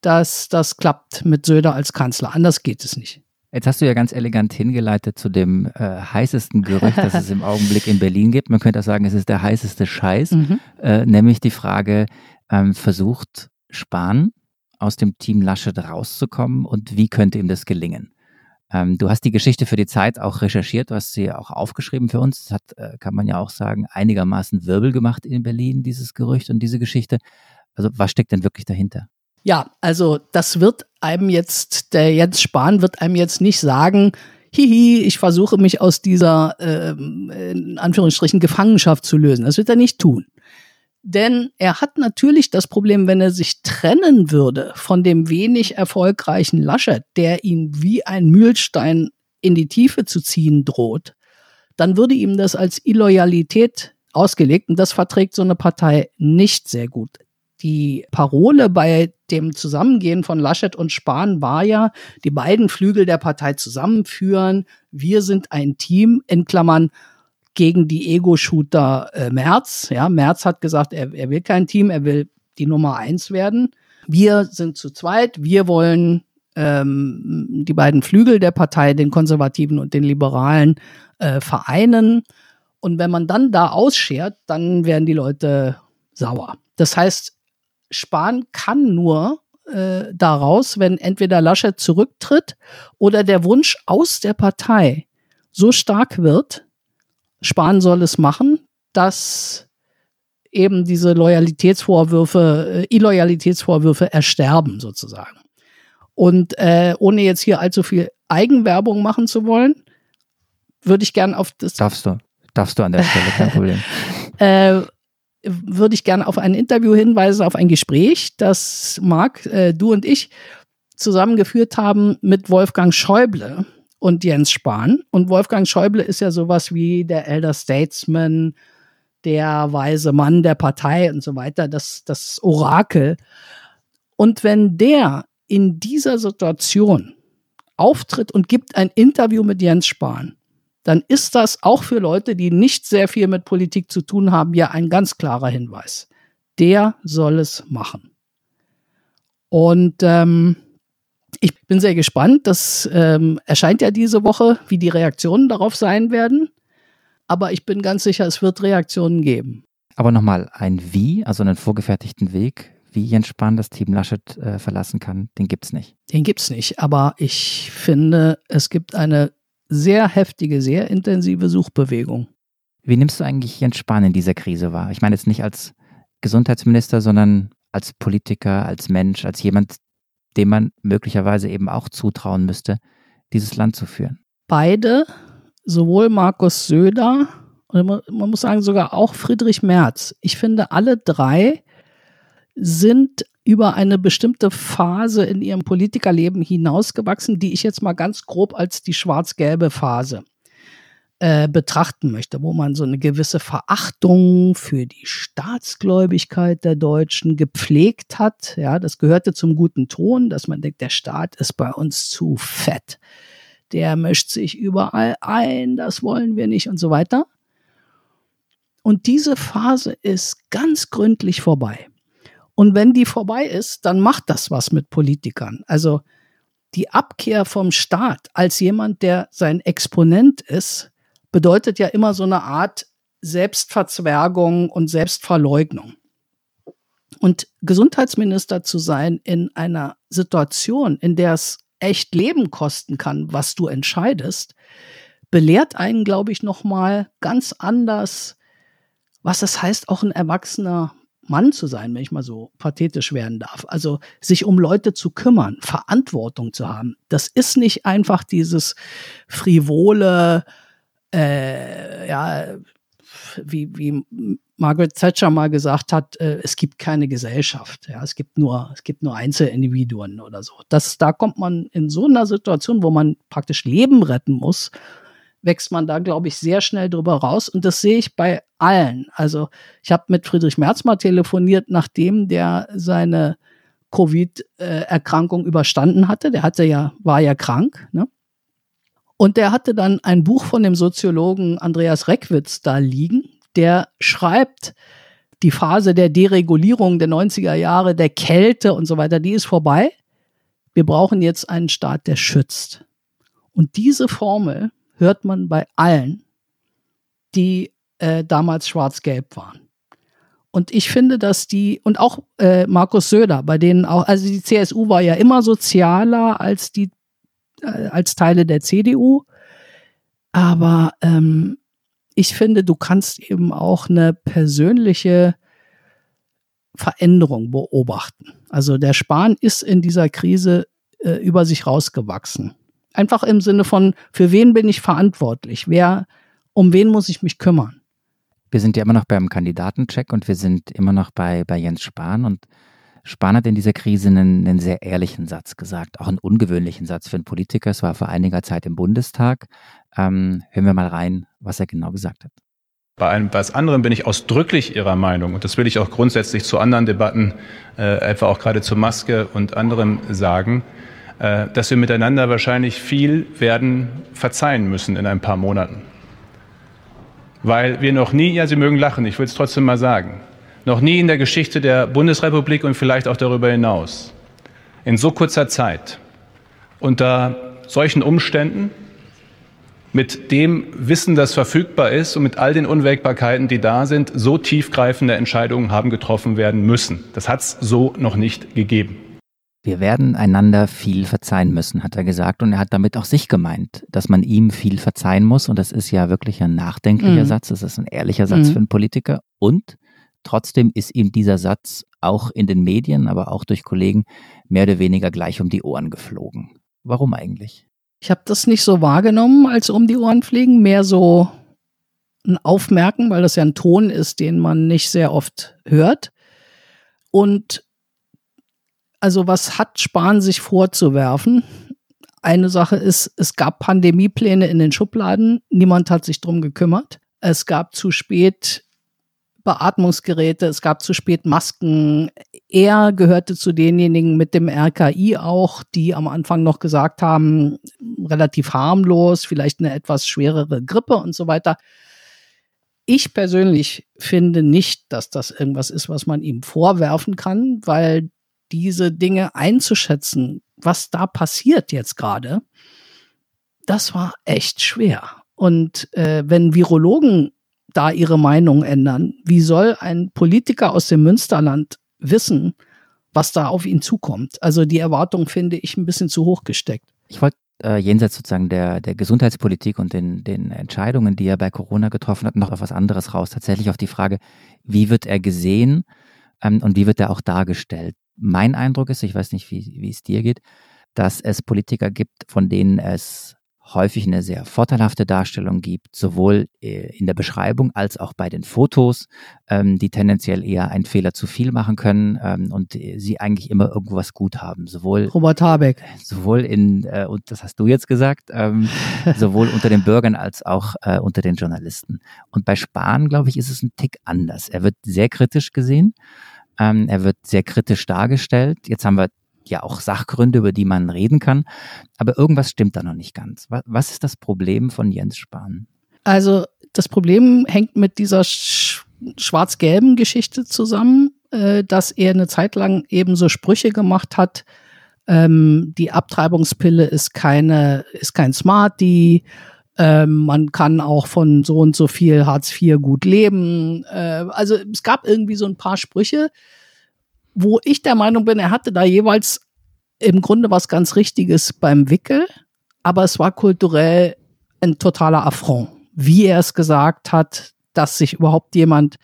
[SPEAKER 3] dass das klappt mit Söder als Kanzler. Anders geht es nicht.
[SPEAKER 2] Jetzt hast du ja ganz elegant hingeleitet zu dem äh, heißesten Gerücht, das es im Augenblick in Berlin gibt. Man könnte auch sagen, es ist der heißeste Scheiß,
[SPEAKER 3] Mhm.
[SPEAKER 2] äh, nämlich die Frage, ähm, versucht Spahn aus dem Team Laschet rauszukommen und wie könnte ihm das gelingen? Ähm, du hast die Geschichte für die Zeit auch recherchiert, du hast sie auch aufgeschrieben für uns. Das hat, äh, kann man ja auch sagen, einigermaßen Wirbel gemacht in Berlin, dieses Gerücht und diese Geschichte. Also was steckt denn wirklich dahinter?
[SPEAKER 3] Ja, also das wird einem jetzt, der Jens Spahn wird einem jetzt nicht sagen, hihi, ich versuche mich aus dieser, ähm, in Anführungsstrichen, Gefangenschaft zu lösen. Das wird er nicht tun. Denn er hat natürlich das Problem, wenn er sich trennen würde von dem wenig erfolgreichen Laschet, der ihn wie ein Mühlstein in die Tiefe zu ziehen droht, dann würde ihm das als Illoyalität ausgelegt und das verträgt so eine Partei nicht sehr gut. Die Parole bei dem Zusammengehen von Laschet und Spahn war ja, die beiden Flügel der Partei zusammenführen. Wir sind ein Team, in Klammern, gegen die Ego-Shooter äh, Merz. Ja, Merz hat gesagt, er, er will kein Team, er will die Nummer eins werden. Wir sind zu zweit, wir wollen ähm, die beiden Flügel der Partei, den Konservativen und den Liberalen, äh, vereinen. Und wenn man dann da ausschert, dann werden die Leute sauer. Das heißt, Spahn kann nur äh, daraus, wenn entweder Laschet zurücktritt oder der Wunsch aus der Partei so stark wird, Spahn soll es machen, dass eben diese Loyalitätsvorwürfe, äh, Illoyalitätsvorwürfe ersterben sozusagen. Und äh, ohne jetzt hier allzu viel Eigenwerbung machen zu wollen, würde ich gern auf das
[SPEAKER 2] Darfst du? Darfst du an der Stelle, kein Problem.
[SPEAKER 3] äh, würde ich gerne auf ein Interview hinweisen, auf ein Gespräch, das Marc, äh, du und ich zusammengeführt haben mit Wolfgang Schäuble und Jens Spahn. Und Wolfgang Schäuble ist ja sowas wie der Elder Statesman, der weise Mann der Partei und so weiter, das, das Orakel. Und wenn der in dieser Situation auftritt und gibt ein Interview mit Jens Spahn, dann ist das auch für Leute, die nicht sehr viel mit Politik zu tun haben, ja ein ganz klarer Hinweis. Der soll es machen. Und ähm, ich bin sehr gespannt. Das ähm, erscheint ja diese Woche, wie die Reaktionen darauf sein werden. Aber ich bin ganz sicher, es wird Reaktionen geben.
[SPEAKER 2] Aber nochmal, ein Wie, also einen vorgefertigten Weg, wie Jens Spahn das Team Laschet äh, verlassen kann, den gibt's nicht.
[SPEAKER 3] Den gibt's nicht. Aber ich finde, es gibt eine sehr heftige, sehr intensive Suchbewegung.
[SPEAKER 2] Wie nimmst du eigentlich Jens Spahn in dieser Krise wahr? Ich meine jetzt nicht als Gesundheitsminister, sondern als Politiker, als Mensch, als jemand, dem man möglicherweise eben auch zutrauen müsste, dieses Land zu führen.
[SPEAKER 3] Beide, sowohl Markus Söder man muss sagen sogar auch Friedrich Merz, ich finde alle drei sind über eine bestimmte Phase in ihrem Politikerleben hinausgewachsen, die ich jetzt mal ganz grob als die schwarz-gelbe Phase äh, betrachten möchte, wo man so eine gewisse Verachtung für die Staatsgläubigkeit der Deutschen gepflegt hat. Ja, das gehörte zum guten Ton, dass man denkt, der Staat ist bei uns zu fett. Der mischt sich überall ein, das wollen wir nicht und so weiter. Und diese Phase ist ganz gründlich vorbei. Und wenn die vorbei ist, dann macht das was mit Politikern. Also die Abkehr vom Staat als jemand, der sein Exponent ist, bedeutet ja immer so eine Art Selbstverzwergung und Selbstverleugnung. Und Gesundheitsminister zu sein in einer Situation, in der es echt Leben kosten kann, was du entscheidest, belehrt einen, glaube ich, noch mal ganz anders, was es heißt, auch ein erwachsener Mann zu sein, wenn ich mal so pathetisch werden darf. Also sich um Leute zu kümmern, Verantwortung zu haben. Das ist nicht einfach dieses frivole, äh, ja, wie, wie Margaret Thatcher mal gesagt hat, äh, es gibt keine Gesellschaft. Ja, es gibt nur, es gibt nur Einzelindividuen oder so. Das, da kommt man in so einer Situation, wo man praktisch Leben retten muss, wächst man da, glaube ich, sehr schnell drüber raus. Und das sehe ich bei allen. Also ich habe mit Friedrich Merz mal telefoniert, nachdem der seine Covid-Erkrankung überstanden hatte. Der hatte ja, war ja krank. Ne? Und der hatte dann ein Buch von dem Soziologen Andreas Reckwitz da liegen, der schreibt, die Phase der Deregulierung der 90er Jahre, der Kälte und so weiter, die ist vorbei. Wir brauchen jetzt einen Staat, der schützt. Und diese Formel hört man bei allen, die äh, damals schwarz-gelb waren. Und ich finde, dass die, und auch äh, Markus Söder, bei denen auch, also die CSU war ja immer sozialer als die als Teile der CDU. Aber ähm, ich finde, du kannst eben auch eine persönliche Veränderung beobachten. Also der Spahn ist in dieser Krise äh, über sich rausgewachsen. Einfach im Sinne von, für wen bin ich verantwortlich? Wer, um wen muss ich mich kümmern?
[SPEAKER 2] Wir sind ja immer noch beim Kandidatencheck und wir sind immer noch bei, bei Jens Spahn und Spahn hat in dieser Krise einen, einen, sehr ehrlichen Satz gesagt, auch einen ungewöhnlichen Satz für einen Politiker. Es war vor einiger Zeit im Bundestag. Ähm, hören wir mal rein, was er genau gesagt hat.
[SPEAKER 6] Bei einem was anderem bin ich ausdrücklich Ihrer Meinung und das will ich auch grundsätzlich zu anderen Debatten, äh, etwa auch gerade zur Maske und anderem sagen, äh, dass wir miteinander wahrscheinlich viel werden verzeihen müssen in ein paar Monaten. Weil wir noch nie, ja, Sie mögen lachen, ich will es trotzdem mal sagen, noch nie in der Geschichte der Bundesrepublik und vielleicht auch darüber hinaus in so kurzer Zeit unter solchen Umständen mit dem Wissen, das verfügbar ist und mit all den Unwägbarkeiten, die da sind, so tiefgreifende Entscheidungen haben getroffen werden müssen. Das hat es so noch nicht gegeben.
[SPEAKER 2] Wir werden einander viel verzeihen müssen, hat er gesagt. Und er hat damit auch sich gemeint, dass man ihm viel verzeihen muss. Und das ist ja wirklich ein nachdenklicher mhm. Satz. Das ist ein ehrlicher Satz mhm. für einen Politiker. Und Trotzdem ist ihm dieser Satz auch in den Medien, aber auch durch Kollegen mehr oder weniger gleich um die Ohren geflogen. Warum eigentlich?
[SPEAKER 3] Ich habe das nicht so wahrgenommen als um die Ohren fliegen, mehr so ein Aufmerken, weil das ja ein Ton ist, den man nicht sehr oft hört. Und also was hat Spahn sich vorzuwerfen? Eine Sache ist, es gab Pandemiepläne in den Schubladen, niemand hat sich drum gekümmert. Es gab zu spät Beatmungsgeräte, es gab zu spät Masken. Er gehörte zu denjenigen mit dem RKI auch, die am Anfang noch gesagt haben, relativ harmlos, vielleicht eine etwas schwerere Grippe und so weiter. Ich persönlich finde nicht, dass das irgendwas ist, was man ihm vorwerfen kann, weil diese Dinge einzuschätzen, was da passiert jetzt gerade, das war echt schwer. Und äh, wenn Virologen da ihre Meinung ändern. Wie soll ein Politiker aus dem Münsterland wissen, was da auf ihn zukommt? Also die Erwartung finde ich ein bisschen zu hoch gesteckt.
[SPEAKER 2] Ich wollte äh, jenseits sozusagen der, der Gesundheitspolitik und den, den Entscheidungen, die er bei Corona getroffen hat, noch auf was anderes raus. Tatsächlich auf die Frage, wie wird er gesehen ähm, und wie wird er auch dargestellt? Mein Eindruck ist, ich weiß nicht, wie, wie es dir geht, dass es Politiker gibt, von denen es häufig eine sehr vorteilhafte Darstellung gibt, sowohl äh, in der Beschreibung als auch bei den Fotos, ähm, die tendenziell eher einen Fehler zu viel machen können ähm, und sie eigentlich immer irgendwo was gut haben. Sowohl
[SPEAKER 3] Robert Habeck.
[SPEAKER 2] Sowohl in, äh, und das hast du jetzt gesagt, ähm, sowohl unter den Bürgern als auch äh, unter den Journalisten. Und bei Spahn, glaube ich, ist es ein Tick anders. Er wird sehr kritisch gesehen. Ähm, er wird sehr kritisch dargestellt. Jetzt haben wir ja auch Sachgründe, über die man reden kann. Aber irgendwas stimmt da noch nicht ganz. Was ist das Problem von Jens Spahn?
[SPEAKER 3] Also das Problem hängt mit dieser sch schwarz-gelben Geschichte zusammen, äh, dass er eine Zeit lang eben so Sprüche gemacht hat. Ähm, die Abtreibungspille ist keine, ist kein Smartie. Ähm, man kann auch von so und so viel Hartz IV gut leben. Äh, also es gab irgendwie so ein paar Sprüche, wo ich der Meinung bin, er hatte da jeweils im Grunde was ganz Richtiges beim Wickel, aber es war kulturell ein totaler Affront, wie er es gesagt hat, dass sich überhaupt jemand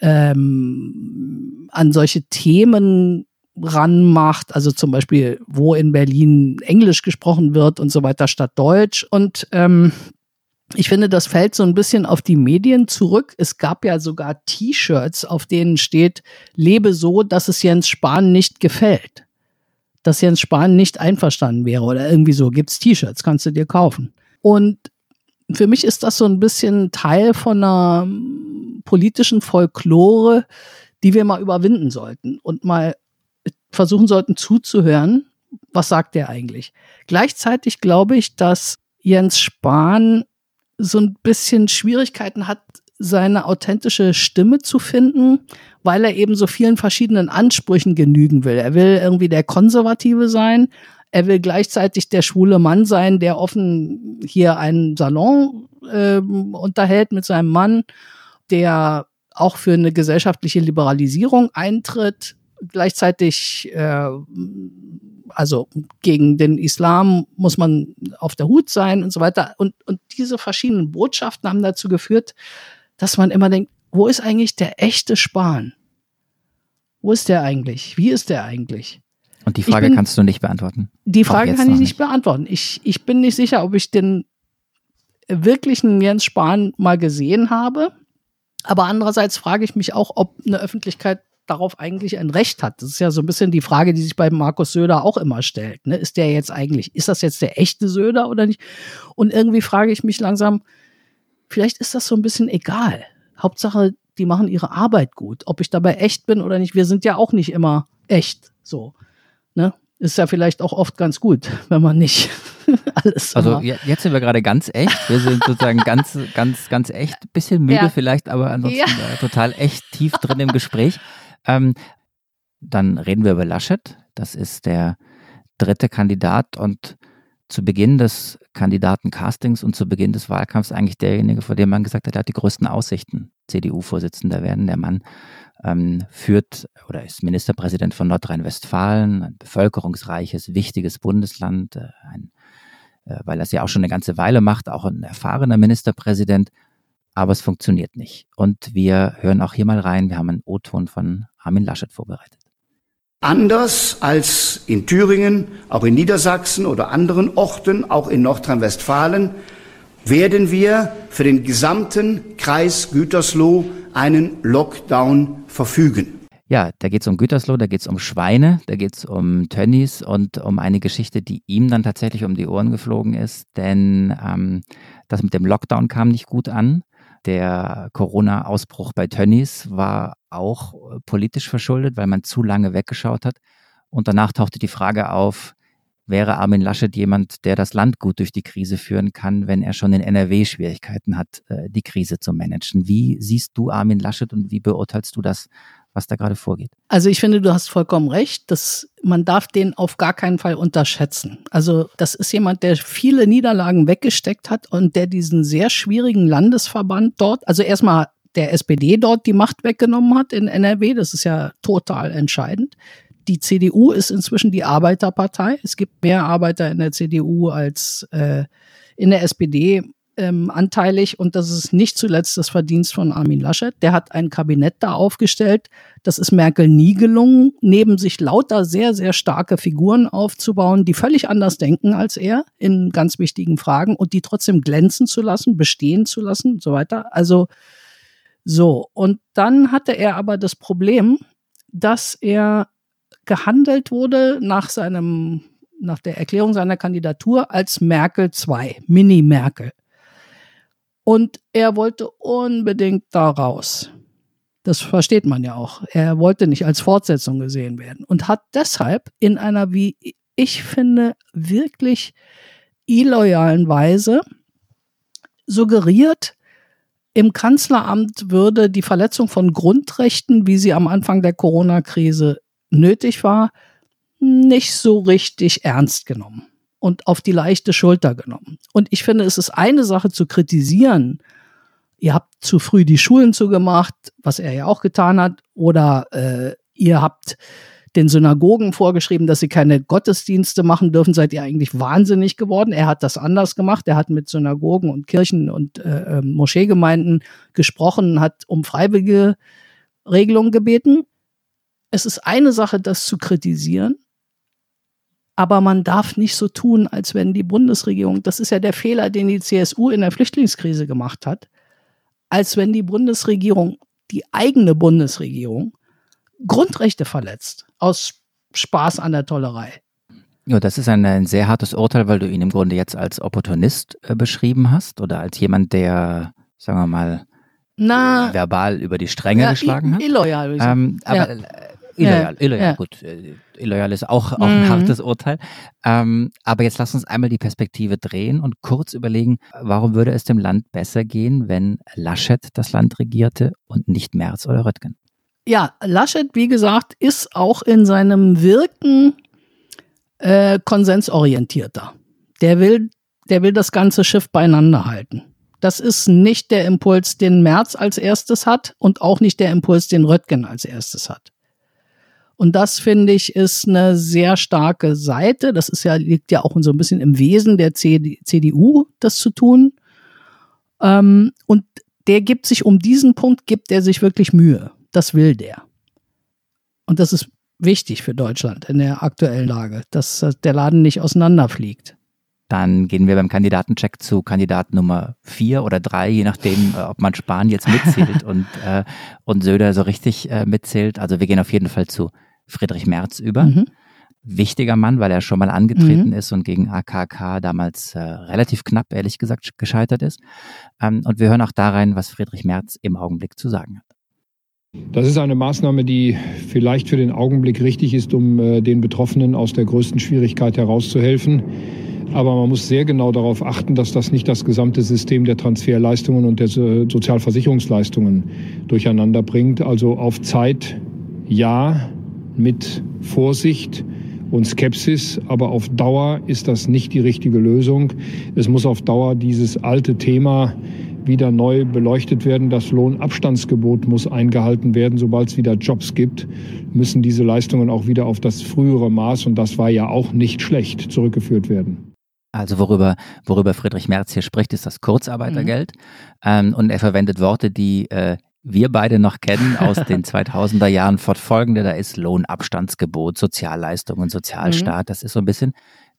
[SPEAKER 3] ähm, an solche Themen ranmacht, also zum Beispiel, wo in Berlin Englisch gesprochen wird und so weiter statt Deutsch. Und ähm, ich finde, das fällt so ein bisschen auf die Medien zurück. Es gab ja sogar T-Shirts, auf denen steht, lebe so, dass es Jens Spahn nicht gefällt. Dass Jens Spahn nicht einverstanden wäre oder irgendwie so. Gibt's T-Shirts, kannst du dir kaufen. Und für mich ist das so ein bisschen Teil von einer politischen Folklore, die wir mal überwinden sollten und mal versuchen sollten zuzuhören, was sagt der eigentlich. Gleichzeitig glaube ich, dass Jens Spahn so ein bisschen Schwierigkeiten hat, seine authentische Stimme zu finden, weil er eben so vielen verschiedenen Ansprüchen genügen will. Er will irgendwie der Konservative sein, er will gleichzeitig der schwule Mann sein, der offen hier einen Salon äh, unterhält mit seinem Mann, der auch für eine gesellschaftliche Liberalisierung eintritt, gleichzeitig äh, also gegen den Islam muss man auf der Hut sein und so weiter. Und, und diese verschiedenen Botschaften haben dazu geführt, dass man immer denkt, wo ist eigentlich der echte Spahn? Wo ist der eigentlich? Wie ist der eigentlich?
[SPEAKER 2] Und die Frage bin, kannst du nicht beantworten.
[SPEAKER 3] Die Frage kann ich nicht beantworten. Ich, ich bin nicht sicher, ob ich den wirklichen Jens Spahn mal gesehen habe. Aber andererseits frage ich mich auch, ob eine Öffentlichkeit darauf eigentlich ein Recht hat. Das ist ja so ein bisschen die Frage, die sich bei Markus Söder auch immer stellt. Ne? Ist der jetzt eigentlich, ist das jetzt der echte Söder oder nicht? Und irgendwie frage ich mich langsam, vielleicht ist das so ein bisschen egal. Hauptsache, die machen ihre Arbeit gut. Ob ich dabei echt bin oder nicht, wir sind ja auch nicht immer echt so. Ne? Ist ja vielleicht auch oft ganz gut, wenn man nicht alles.
[SPEAKER 2] Also jetzt sind wir gerade ganz echt. Wir sind sozusagen ganz, ganz, ganz echt. Bisschen müde ja. vielleicht, aber ansonsten ja. total echt tief drin im Gespräch. Ähm, dann reden wir über Laschet. Das ist der dritte Kandidat und zu Beginn des Kandidatencastings und zu Beginn des Wahlkampfs eigentlich derjenige, vor dem man gesagt hat, er hat die größten Aussichten, CDU-Vorsitzender werden. Der Mann ähm, führt oder ist Ministerpräsident von Nordrhein-Westfalen, ein bevölkerungsreiches, wichtiges Bundesland, äh, ein, äh, weil er es ja auch schon eine ganze Weile macht, auch ein erfahrener Ministerpräsident aber es funktioniert nicht. Und wir hören auch hier mal rein. Wir haben einen O-Ton von Armin Laschet vorbereitet.
[SPEAKER 7] Anders als in Thüringen, auch in Niedersachsen oder anderen Orten, auch in Nordrhein-Westfalen, werden wir für den gesamten Kreis Gütersloh einen Lockdown verfügen.
[SPEAKER 2] Ja, da geht es um Gütersloh, da geht es um Schweine, da geht es um Tönnies und um eine Geschichte, die ihm dann tatsächlich um die Ohren geflogen ist, denn ähm, das mit dem Lockdown kam nicht gut an. Der Corona-Ausbruch bei Tönnies war auch äh, politisch verschuldet, weil man zu lange weggeschaut hat. Und danach tauchte die Frage auf, wäre Armin Laschet jemand, der das Land gut durch die Krise führen kann, wenn er schon in NRW Schwierigkeiten hat, äh, die Krise zu managen. Wie siehst du Armin Laschet und wie beurteilst du das was da gerade vorgeht.
[SPEAKER 3] Also ich finde, du hast vollkommen recht, dass man darf den auf gar keinen Fall unterschätzen. Also das ist jemand, der viele Niederlagen weggesteckt hat und der diesen sehr schwierigen Landesverband dort, also erstmal der SPD dort die Macht weggenommen hat in NRW, das ist ja total entscheidend. Die CDU ist inzwischen die Arbeiterpartei. Es gibt mehr Arbeiter in der CDU als äh, in der SPD. Ähm, anteilig und das ist nicht zuletzt das Verdienst von Armin Laschet. Der hat ein Kabinett da aufgestellt. Das ist Merkel nie gelungen, neben sich lauter sehr, sehr starke Figuren aufzubauen, die völlig anders denken als er in ganz wichtigen Fragen und die trotzdem glänzen zu lassen, bestehen zu lassen und so weiter. Also so. Und dann hatte er aber das Problem, dass er gehandelt wurde nach seinem nach der Erklärung seiner Kandidatur als Merkel 2, Mini-Merkel. Und er wollte unbedingt da raus. Das versteht man ja auch. Er wollte nicht als Fortsetzung gesehen werden und hat deshalb in einer, wie ich finde, wirklich illoyalen Weise suggeriert, im Kanzleramt würde die Verletzung von Grundrechten, wie sie am Anfang der Corona-Krise nötig war, nicht so richtig ernst genommen und auf die leichte Schulter genommen. Und ich finde, es ist eine Sache zu kritisieren, ihr habt zu früh die Schulen zugemacht, was er ja auch getan hat, oder äh, ihr habt den Synagogen vorgeschrieben, dass sie keine Gottesdienste machen dürfen, seid ihr eigentlich wahnsinnig geworden. Er hat das anders gemacht. Er hat mit Synagogen und Kirchen und äh, ähm, Moscheegemeinden gesprochen, hat um freiwillige Regelungen gebeten. Es ist eine Sache, das zu kritisieren, aber man darf nicht so tun, als wenn die Bundesregierung, das ist ja der Fehler, den die CSU in der Flüchtlingskrise gemacht hat, als wenn die Bundesregierung, die eigene Bundesregierung, Grundrechte verletzt. Aus Spaß an der Tollerei.
[SPEAKER 2] Ja, das ist ein, ein, sehr hartes Urteil, weil du ihn im Grunde jetzt als Opportunist äh, beschrieben hast oder als jemand, der, sagen wir mal, Na, verbal über die Stränge ja, geschlagen hat.
[SPEAKER 3] Illoyal.
[SPEAKER 2] Ähm, aber ja. Illoyal, ja, illoyal, ja. gut. Äh, illoyal ist auch, auch ein mhm. hartes Urteil. Ähm, aber jetzt lass uns einmal die Perspektive drehen und kurz überlegen, warum würde es dem Land besser gehen, wenn Laschet das Land regierte und nicht Merz oder Röttgen?
[SPEAKER 3] Ja, Laschet, wie gesagt, ist auch in seinem Wirken äh, konsensorientierter. Der will, der will das ganze Schiff beieinander halten. Das ist nicht der Impuls, den Merz als erstes hat und auch nicht der Impuls, den Röttgen als erstes hat. Und das finde ich ist eine sehr starke Seite. Das ist ja, liegt ja auch so ein bisschen im Wesen der CDU, das zu tun. Ähm, und der gibt sich um diesen Punkt, gibt er sich wirklich Mühe. Das will der. Und das ist wichtig für Deutschland in der aktuellen Lage, dass der Laden nicht auseinanderfliegt.
[SPEAKER 2] Dann gehen wir beim Kandidatencheck zu Kandidat Nummer vier oder drei, je nachdem, äh, ob man Spahn jetzt mitzählt und, äh, und Söder so richtig äh, mitzählt. Also wir gehen auf jeden Fall zu Friedrich Merz über. Mhm. Wichtiger Mann, weil er schon mal angetreten mhm. ist und gegen AKK damals äh, relativ knapp, ehrlich gesagt, gescheitert ist. Ähm, und wir hören auch da rein, was Friedrich Merz im Augenblick zu sagen hat.
[SPEAKER 8] Das ist eine Maßnahme, die vielleicht für den Augenblick richtig ist, um äh, den Betroffenen aus der größten Schwierigkeit herauszuhelfen. Aber man muss sehr genau darauf achten, dass das nicht das gesamte System der Transferleistungen und der Sozialversicherungsleistungen durcheinander bringt. Also auf Zeit ja, mit Vorsicht und Skepsis, aber auf Dauer ist das nicht die richtige Lösung. Es muss auf Dauer dieses alte Thema wieder neu beleuchtet werden. Das Lohnabstandsgebot muss eingehalten werden. Sobald es wieder Jobs gibt, müssen diese Leistungen auch wieder auf das frühere Maß, und das war ja auch nicht schlecht, zurückgeführt werden.
[SPEAKER 2] Also worüber, worüber Friedrich Merz hier spricht, ist das Kurzarbeitergeld. Mhm. Ähm, und er verwendet Worte, die äh, wir beide noch kennen aus den 2000er Jahren fortfolgende. Da ist Lohnabstandsgebot, Sozialleistungen, Sozialstaat. Mhm. Das ist so ein bisschen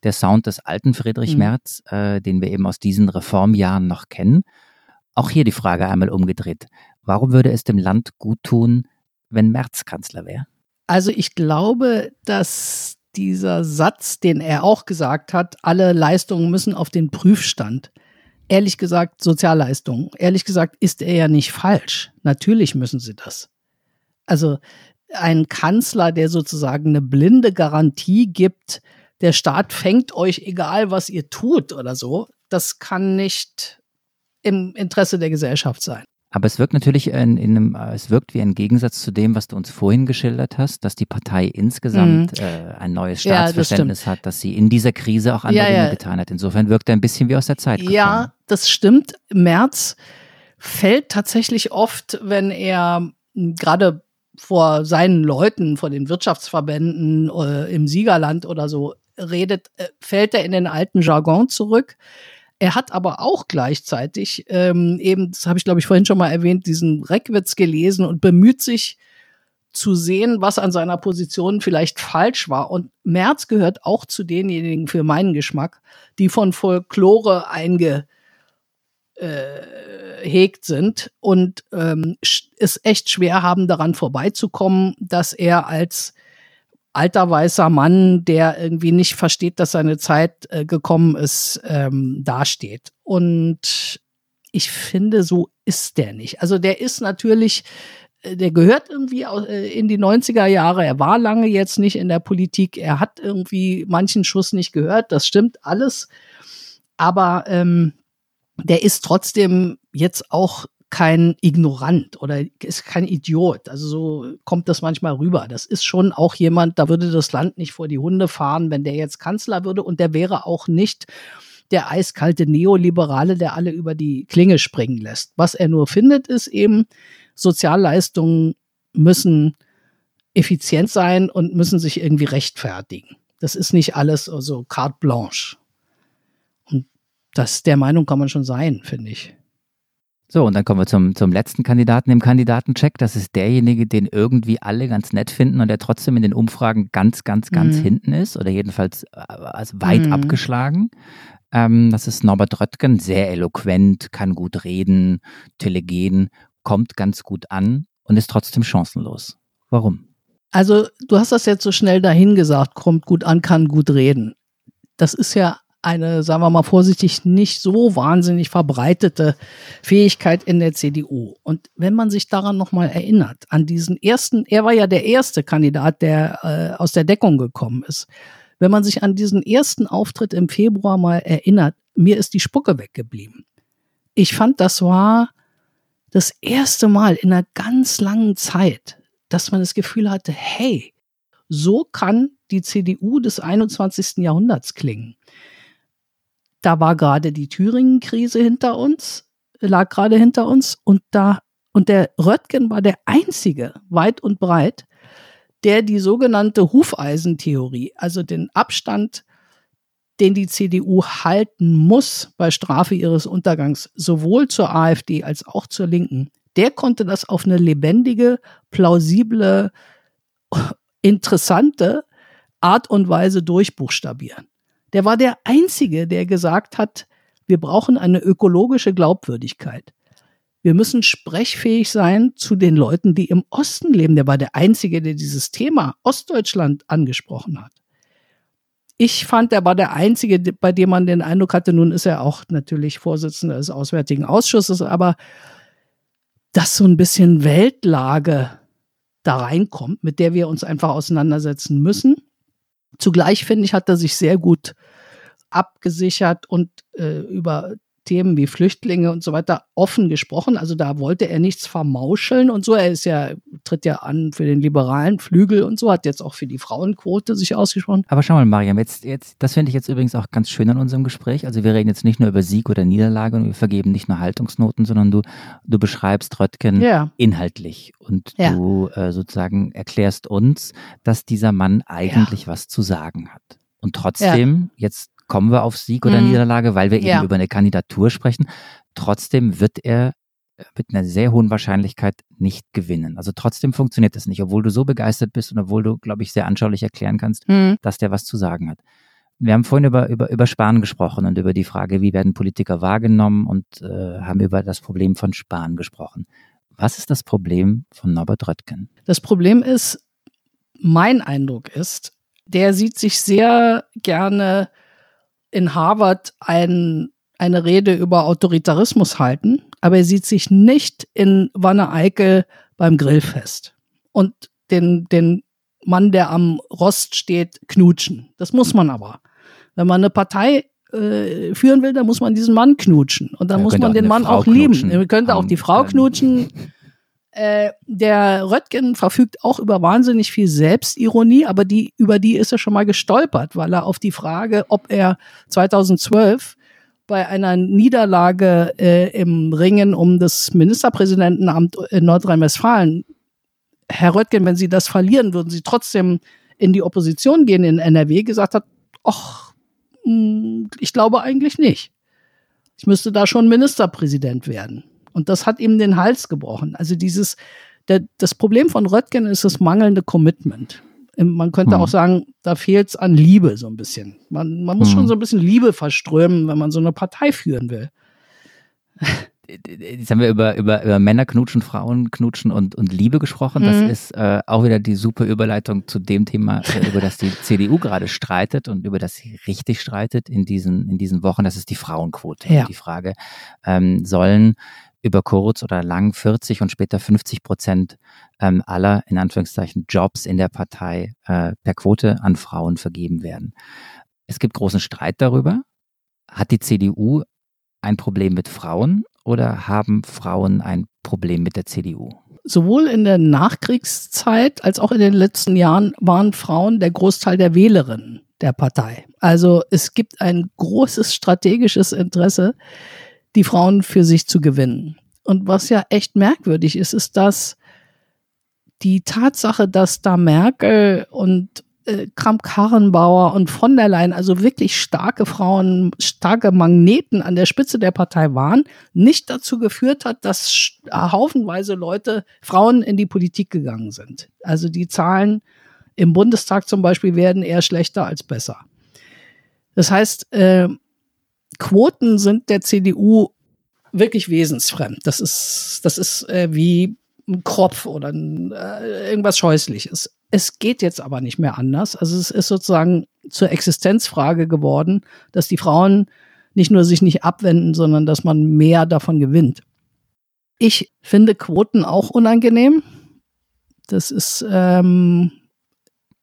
[SPEAKER 2] der Sound des alten Friedrich mhm. Merz, äh, den wir eben aus diesen Reformjahren noch kennen. Auch hier die Frage einmal umgedreht. Warum würde es dem Land gut tun, wenn Merz Kanzler wäre?
[SPEAKER 3] Also ich glaube, dass dieser Satz, den er auch gesagt hat, alle Leistungen müssen auf den Prüfstand ehrlich gesagt Sozialleistungen. Ehrlich gesagt ist er ja nicht falsch. Natürlich müssen sie das. Also ein Kanzler, der sozusagen eine blinde Garantie gibt, der Staat fängt euch egal, was ihr tut oder so, das kann nicht im Interesse der Gesellschaft sein.
[SPEAKER 2] Aber es wirkt natürlich in, in einem, es wirkt wie ein Gegensatz zu dem, was du uns vorhin geschildert hast, dass die Partei insgesamt mhm. äh, ein neues Staatsverständnis ja, hat, dass sie in dieser Krise auch andere ja, Dinge ja. getan hat. Insofern wirkt er ein bisschen wie aus der Zeit.
[SPEAKER 3] Ja, das stimmt. Merz fällt tatsächlich oft, wenn er gerade vor seinen Leuten, vor den Wirtschaftsverbänden äh, im Siegerland oder so redet, äh, fällt er in den alten Jargon zurück. Er hat aber auch gleichzeitig, ähm, eben, das habe ich glaube ich vorhin schon mal erwähnt, diesen Reckwitz gelesen und bemüht sich zu sehen, was an seiner Position vielleicht falsch war. Und Merz gehört auch zu denjenigen für meinen Geschmack, die von Folklore eingehegt sind und ähm, es echt schwer haben, daran vorbeizukommen, dass er als alter weißer Mann, der irgendwie nicht versteht, dass seine Zeit äh, gekommen ist, ähm, dasteht. Und ich finde, so ist der nicht. Also der ist natürlich, äh, der gehört irgendwie äh, in die 90er Jahre. Er war lange jetzt nicht in der Politik. Er hat irgendwie manchen Schuss nicht gehört. Das stimmt alles. Aber ähm, der ist trotzdem jetzt auch kein Ignorant oder ist kein Idiot. Also so kommt das manchmal rüber. Das ist schon auch jemand, da würde das Land nicht vor die Hunde fahren, wenn der jetzt Kanzler würde und der wäre auch nicht der eiskalte Neoliberale, der alle über die Klinge springen lässt. Was er nur findet, ist eben, Sozialleistungen müssen effizient sein und müssen sich irgendwie rechtfertigen. Das ist nicht alles so also carte blanche. Das der Meinung kann man schon sein, finde ich.
[SPEAKER 2] So, und dann kommen wir zum, zum letzten Kandidaten im Kandidatencheck. Das ist derjenige, den irgendwie alle ganz nett finden und der trotzdem in den Umfragen ganz, ganz, ganz mhm. hinten ist oder jedenfalls also weit mhm. abgeschlagen. Ähm, das ist Norbert Röttgen, sehr eloquent, kann gut reden, telegen, kommt ganz gut an und ist trotzdem chancenlos. Warum?
[SPEAKER 3] Also, du hast das jetzt so schnell dahin gesagt, kommt gut an, kann gut reden. Das ist ja eine, sagen wir mal vorsichtig, nicht so wahnsinnig verbreitete Fähigkeit in der CDU. Und wenn man sich daran nochmal erinnert, an diesen ersten, er war ja der erste Kandidat, der äh, aus der Deckung gekommen ist. Wenn man sich an diesen ersten Auftritt im Februar mal erinnert, mir ist die Spucke weggeblieben. Ich fand, das war das erste Mal in einer ganz langen Zeit, dass man das Gefühl hatte, hey, so kann die CDU des 21. Jahrhunderts klingen da war gerade die Thüringen-Krise hinter uns, lag gerade hinter uns und da, und der Röttgen war der einzige, weit und breit, der die sogenannte Hufeisentheorie, also den Abstand, den die CDU halten muss bei Strafe ihres Untergangs, sowohl zur AfD als auch zur Linken, der konnte das auf eine lebendige, plausible, interessante Art und Weise durchbuchstabieren der war der Einzige, der gesagt hat, wir brauchen eine ökologische Glaubwürdigkeit. Wir müssen sprechfähig sein zu den Leuten, die im Osten leben. Der war der Einzige, der dieses Thema Ostdeutschland angesprochen hat. Ich fand, er war der Einzige, bei dem man den Eindruck hatte, nun ist er auch natürlich Vorsitzender des Auswärtigen Ausschusses, aber dass so ein bisschen Weltlage da reinkommt, mit der wir uns einfach auseinandersetzen müssen. Zugleich finde ich, hat er sich sehr gut abgesichert und äh, über Themen wie Flüchtlinge und so weiter offen gesprochen. Also da wollte er nichts vermauscheln und so. Er ist ja, tritt ja an für den liberalen Flügel und so, hat jetzt auch für die Frauenquote sich ausgesprochen.
[SPEAKER 2] Aber schau mal, Mariam, jetzt, jetzt, das finde ich jetzt übrigens auch ganz schön an unserem Gespräch. Also wir reden jetzt nicht nur über Sieg oder Niederlage und wir vergeben nicht nur Haltungsnoten, sondern du, du beschreibst Röttgen ja. inhaltlich und ja. du äh, sozusagen erklärst uns, dass dieser Mann eigentlich ja. was zu sagen hat. Und trotzdem, jetzt kommen wir auf Sieg oder mhm. Niederlage, weil wir ja. eben über eine Kandidatur sprechen. Trotzdem wird er äh, mit einer sehr hohen Wahrscheinlichkeit nicht gewinnen. Also trotzdem funktioniert das nicht, obwohl du so begeistert bist und obwohl du, glaube ich, sehr anschaulich erklären kannst, mhm. dass der was zu sagen hat. Wir haben vorhin über, über, über Spahn gesprochen und über die Frage, wie werden Politiker wahrgenommen und äh, haben über das Problem von Spahn gesprochen. Was ist das Problem von Norbert Röttgen?
[SPEAKER 3] Das Problem ist, mein Eindruck ist, der sieht sich sehr gerne in Harvard ein, eine Rede über Autoritarismus halten, aber er sieht sich nicht in Wanne-Eickel beim Grillfest und den, den Mann, der am Rost steht, knutschen. Das muss man aber. Wenn man eine Partei äh, führen will, dann muss man diesen Mann knutschen. Und dann ja, muss man den Mann Frau auch lieben. Man könnte auch die Frau knutschen. Äh, der Röttgen verfügt auch über wahnsinnig viel Selbstironie, aber die, über die ist er schon mal gestolpert, weil er auf die Frage, ob er 2012 bei einer Niederlage äh, im Ringen um das Ministerpräsidentenamt in Nordrhein-Westfalen, Herr Röttgen, wenn Sie das verlieren, würden Sie trotzdem in die Opposition gehen in NRW, gesagt hat, ach, hm, ich glaube eigentlich nicht. Ich müsste da schon Ministerpräsident werden. Und das hat ihm den Hals gebrochen. Also dieses, der, das Problem von Röttgen ist das mangelnde Commitment. Man könnte hm. auch sagen, da fehlt es an Liebe so ein bisschen. Man, man muss hm. schon so ein bisschen Liebe verströmen, wenn man so eine Partei führen will.
[SPEAKER 2] Jetzt haben wir über, über, über Männer knutschen, Frauen knutschen und, und Liebe gesprochen. Das mhm. ist äh, auch wieder die super Überleitung zu dem Thema, äh, über das die CDU gerade streitet und über das sie richtig streitet in diesen, in diesen Wochen. Das ist die Frauenquote. Ja. Die Frage, ähm, sollen über kurz oder lang 40 und später 50 Prozent ähm, aller, in Anführungszeichen, Jobs in der Partei äh, per Quote an Frauen vergeben werden. Es gibt großen Streit darüber. Hat die CDU ein Problem mit Frauen oder haben Frauen ein Problem mit der CDU?
[SPEAKER 3] Sowohl in der Nachkriegszeit als auch in den letzten Jahren waren Frauen der Großteil der Wählerinnen der Partei. Also es gibt ein großes strategisches Interesse, die Frauen für sich zu gewinnen. Und was ja echt merkwürdig ist, ist, dass die Tatsache, dass da Merkel und äh, Kramp-Karrenbauer und von der Leyen, also wirklich starke Frauen, starke Magneten an der Spitze der Partei waren, nicht dazu geführt hat, dass haufenweise Leute, Frauen in die Politik gegangen sind. Also die Zahlen im Bundestag zum Beispiel werden eher schlechter als besser. Das heißt, äh, Quoten sind der CDU wirklich wesensfremd. Das ist, das ist äh, wie ein Kropf oder ein, äh, irgendwas Scheußliches. Es geht jetzt aber nicht mehr anders. Also es ist sozusagen zur Existenzfrage geworden, dass die Frauen nicht nur sich nicht abwenden, sondern dass man mehr davon gewinnt. Ich finde Quoten auch unangenehm. Das ist ähm,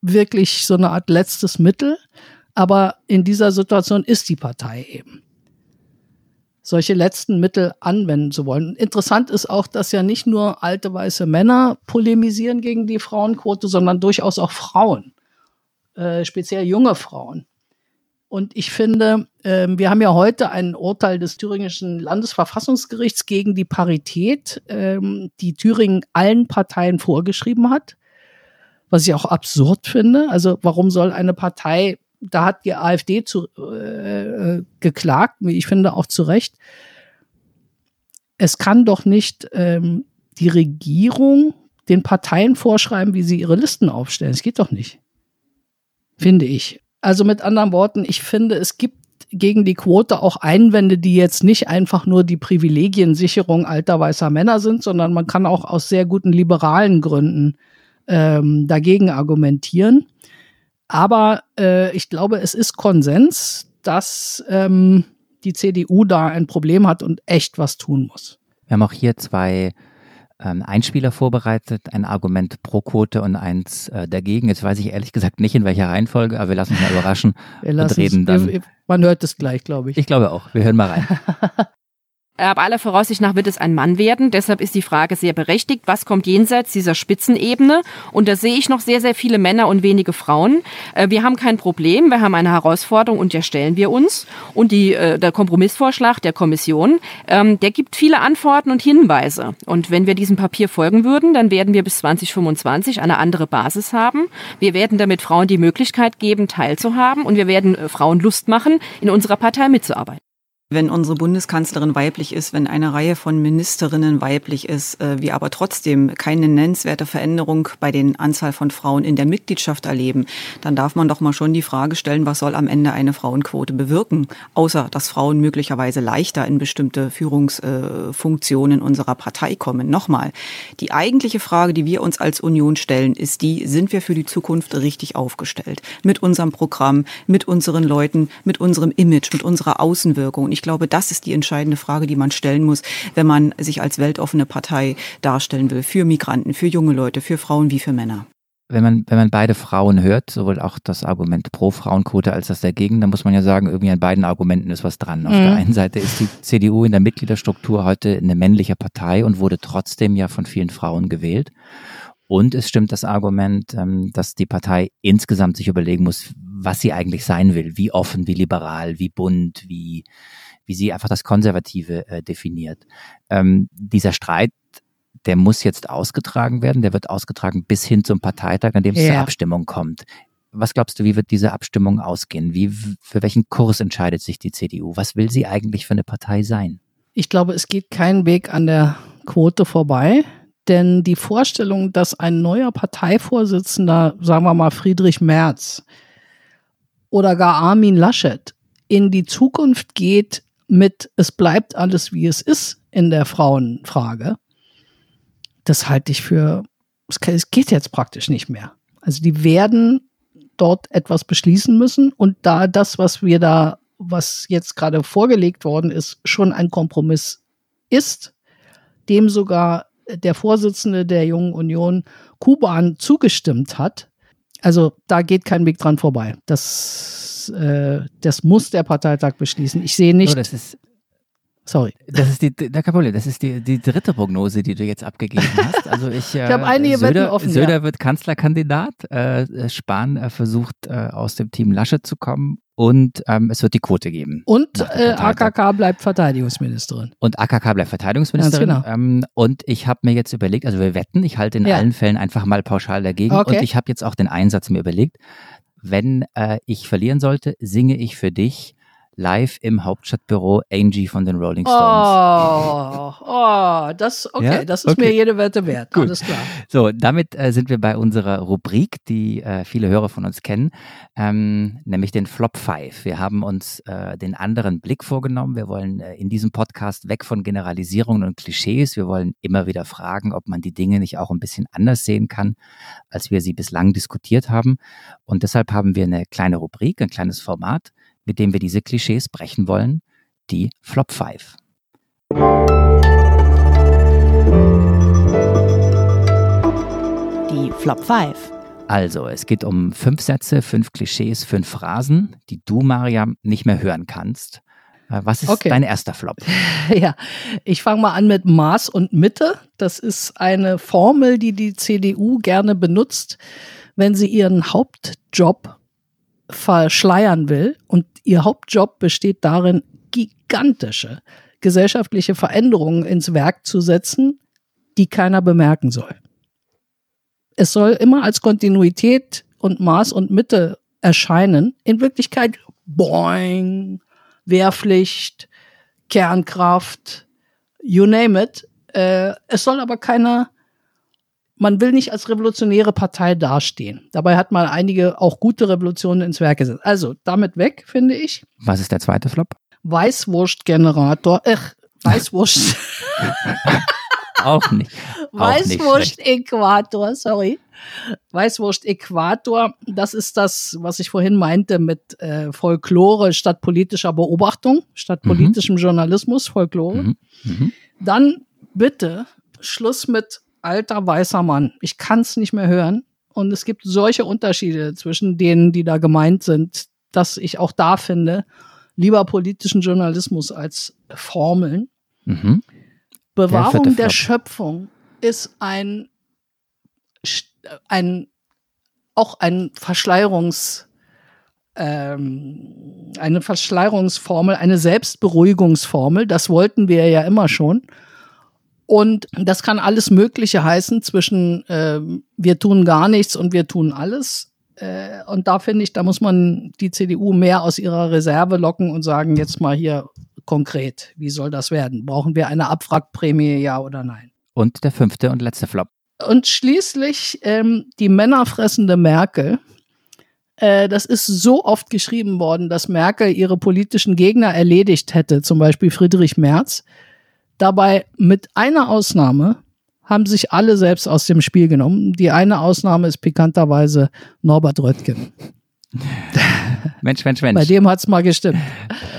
[SPEAKER 3] wirklich so eine Art letztes Mittel. Aber in dieser Situation ist die Partei eben solche letzten Mittel anwenden zu wollen. Interessant ist auch, dass ja nicht nur alte weiße Männer polemisieren gegen die Frauenquote, sondern durchaus auch Frauen, äh, speziell junge Frauen. Und ich finde, äh, wir haben ja heute ein Urteil des thüringischen Landesverfassungsgerichts gegen die Parität, äh, die Thüringen allen Parteien vorgeschrieben hat, was ich auch absurd finde. Also warum soll eine Partei da hat die AfD zu, äh, geklagt, wie ich finde auch zu Recht. Es kann doch nicht ähm, die Regierung den Parteien vorschreiben, wie sie ihre Listen aufstellen. Es geht doch nicht. Finde ich. Also mit anderen Worten, ich finde, es gibt gegen die Quote auch Einwände, die jetzt nicht einfach nur die Privilegiensicherung alter weißer Männer sind, sondern man kann auch aus sehr guten liberalen Gründen ähm, dagegen argumentieren. Aber äh, ich glaube, es ist Konsens, dass ähm, die CDU da ein Problem hat und echt was tun muss.
[SPEAKER 2] Wir haben auch hier zwei ähm, Einspieler vorbereitet, ein Argument pro Quote und eins äh, dagegen. Jetzt weiß ich ehrlich gesagt nicht, in welcher Reihenfolge, aber wir lassen uns mal überraschen
[SPEAKER 3] wir und reden dann. Man hört es gleich, glaube ich.
[SPEAKER 2] Ich glaube auch. Wir hören mal rein.
[SPEAKER 9] Aber aller Voraussicht nach wird es ein Mann werden. Deshalb ist die Frage sehr berechtigt, was kommt jenseits dieser Spitzenebene? Und da sehe ich noch sehr, sehr viele Männer und wenige Frauen. Äh, wir haben kein Problem, wir haben eine Herausforderung und der stellen wir uns. Und die, äh, der Kompromissvorschlag der Kommission, ähm, der gibt viele Antworten und Hinweise. Und wenn wir diesem Papier folgen würden, dann werden wir bis 2025 eine andere Basis haben. Wir werden damit Frauen die Möglichkeit geben, teilzuhaben und wir werden äh, Frauen Lust machen, in unserer Partei mitzuarbeiten.
[SPEAKER 10] Wenn unsere Bundeskanzlerin weiblich ist, wenn eine Reihe von Ministerinnen weiblich ist, äh, wir aber trotzdem keine nennenswerte Veränderung bei den Anzahl von Frauen in der Mitgliedschaft erleben, dann darf man doch mal schon die Frage stellen, was soll am Ende eine Frauenquote bewirken, außer dass Frauen möglicherweise leichter in bestimmte Führungsfunktionen unserer Partei kommen. Nochmal, die eigentliche Frage, die wir uns als Union stellen, ist die, sind wir für die Zukunft richtig aufgestellt? Mit unserem Programm, mit unseren Leuten, mit unserem Image, mit unserer Außenwirkung ich glaube, das ist die entscheidende Frage, die man stellen muss, wenn man sich als weltoffene Partei darstellen will. Für Migranten, für junge Leute, für Frauen wie für Männer.
[SPEAKER 2] Wenn man, wenn man beide Frauen hört, sowohl auch das Argument pro Frauenquote als das dagegen, dann muss man ja sagen, irgendwie an beiden Argumenten ist was dran. Auf mhm. der einen Seite ist die CDU in der Mitgliederstruktur heute eine männliche Partei und wurde trotzdem ja von vielen Frauen gewählt. Und es stimmt das Argument, ähm, dass die Partei insgesamt sich überlegen muss, was sie eigentlich sein will, wie offen, wie liberal, wie bunt, wie, wie sie einfach das Konservative äh, definiert. Ähm, dieser Streit, der muss jetzt ausgetragen werden, der wird ausgetragen bis hin zum Parteitag, an dem es ja. zur Abstimmung kommt. was glaubst du, wie wird diese Abstimmung ausgehen? Wie, für welchen Kurs entscheidet sich die CDU? Was will sie eigentlich für eine Partei sein?
[SPEAKER 3] Ich glaube, es geht kein Weg an der Quote vorbei. Denn die Vorstellung, dass ein neuer Parteivorsitzender, sagen wir mal Friedrich Merz oder gar Armin Laschet, in die Zukunft geht mit, es bleibt alles wie es ist in der Frauenfrage, das halte ich für, es geht jetzt praktisch nicht mehr. Also die werden dort etwas beschließen müssen und da das, was wir da, was jetzt gerade vorgelegt worden ist, schon ein Kompromiss ist, dem sogar der Vorsitzende der Jungen Union Kuban zugestimmt hat, also da geht kein Weg dran vorbei. Das, äh, das muss der Parteitag beschließen. Ich sehe nicht.
[SPEAKER 2] Das ist,
[SPEAKER 3] Sorry.
[SPEAKER 2] Das ist die, da Problem. Das ist die, die dritte Prognose, die du jetzt abgegeben hast. Also ich,
[SPEAKER 3] ich habe einige
[SPEAKER 2] Söder,
[SPEAKER 3] Wetten offen.
[SPEAKER 2] Söder
[SPEAKER 3] ja.
[SPEAKER 2] wird Kanzlerkandidat. Äh, Spahn äh, versucht äh, aus dem Team Laschet zu kommen und ähm, es wird die Quote geben.
[SPEAKER 3] Und äh, AKK bleibt Verteidigungsministerin.
[SPEAKER 2] Und AKK bleibt Verteidigungsministerin.
[SPEAKER 3] Ganz genau.
[SPEAKER 2] ähm, und ich habe mir jetzt überlegt, also wir wetten, ich halte in
[SPEAKER 3] Ja.
[SPEAKER 2] allen Fällen einfach mal pauschal dagegen.
[SPEAKER 3] Okay.
[SPEAKER 2] Und ich habe jetzt auch den Einsatz mir überlegt. Wenn äh, ich verlieren sollte, singe ich für dich live im Hauptstadtbüro Angie von den Rolling Stones.
[SPEAKER 3] Oh, oh, das, okay,
[SPEAKER 2] Ja?
[SPEAKER 3] das ist
[SPEAKER 2] Okay.
[SPEAKER 3] mir jede Wette wert.
[SPEAKER 2] Gut.
[SPEAKER 3] Alles klar.
[SPEAKER 2] So, damit äh, sind wir bei unserer Rubrik, die äh, viele Hörer von uns kennen, ähm, nämlich den Flop 5. Wir haben uns äh, den anderen Blick vorgenommen. Wir wollen äh, in diesem Podcast weg von Generalisierungen und Klischees. Wir wollen immer wieder fragen, ob man die Dinge nicht auch ein bisschen anders sehen kann, als wir sie bislang diskutiert haben. Und deshalb haben wir eine kleine Rubrik, ein kleines Format, mit dem wir diese Klischees brechen wollen, die Flop 5.
[SPEAKER 1] Die Flop 5.
[SPEAKER 2] Also, es geht um fünf Sätze, fünf Klischees, fünf Phrasen, die du, Mariam, nicht mehr hören kannst. Äh, Was ist
[SPEAKER 3] Okay.
[SPEAKER 2] dein erster Flop?
[SPEAKER 3] Ja, ich fange mal an mit Maß und Mitte. Das ist eine Formel, die die CDU gerne benutzt, wenn sie ihren Hauptjob verschleiern will. Und ihr Hauptjob besteht darin, gigantische gesellschaftliche Veränderungen ins Werk zu setzen, die keiner bemerken soll. Es soll immer als Kontinuität und Maß und Mitte erscheinen. In Wirklichkeit, boing, Wehrpflicht, Kernkraft, you name it. Äh, es soll aber keiner, man will nicht als revolutionäre Partei dastehen. Dabei hat man einige auch gute Revolutionen ins Werk gesetzt. Also damit weg, finde ich.
[SPEAKER 2] Was ist der zweite Flop?
[SPEAKER 3] Weißwurstgenerator, äh, Weißwurst,
[SPEAKER 2] Auch nicht. Auch nicht.
[SPEAKER 3] Weißwurst-Äquator, sorry. Weißwurst-Äquator, das ist das, was ich vorhin meinte mit äh, Folklore statt politischer Beobachtung, statt
[SPEAKER 2] Mhm.
[SPEAKER 3] politischem Journalismus, Folklore.
[SPEAKER 2] Mhm. Mhm.
[SPEAKER 3] Dann bitte Schluss mit alter weißer Mann. Ich kann es nicht mehr hören. Und es gibt solche Unterschiede zwischen denen, die da gemeint sind, dass ich auch da finde, lieber politischen Journalismus als Formeln.
[SPEAKER 2] Mhm.
[SPEAKER 3] Bewahrung der
[SPEAKER 2] Flop.
[SPEAKER 3] Schöpfung ist ein, ein auch ein Verschleierungs, ähm, eine Verschleierungsformel, eine Selbstberuhigungsformel. Das wollten wir ja immer schon. Und das kann alles Mögliche heißen zwischen ähm, wir tun gar nichts und wir tun alles. Äh, und da finde ich, da muss man die CDU mehr aus ihrer Reserve locken und sagen, jetzt mal hier konkret, wie soll das werden? Brauchen wir eine Abwrackprämie, ja oder nein?
[SPEAKER 2] Und der fünfte und letzte Flop.
[SPEAKER 3] Und schließlich ähm, die männerfressende Merkel. Äh, das ist so oft geschrieben worden, dass Merkel ihre politischen Gegner erledigt hätte, zum Beispiel Friedrich Merz. Dabei mit einer Ausnahme haben sich alle selbst aus dem Spiel genommen. Die eine Ausnahme ist pikanterweise Norbert Röttgen.
[SPEAKER 2] Mensch, Mensch, Mensch.
[SPEAKER 3] Bei dem hat's mal gestimmt.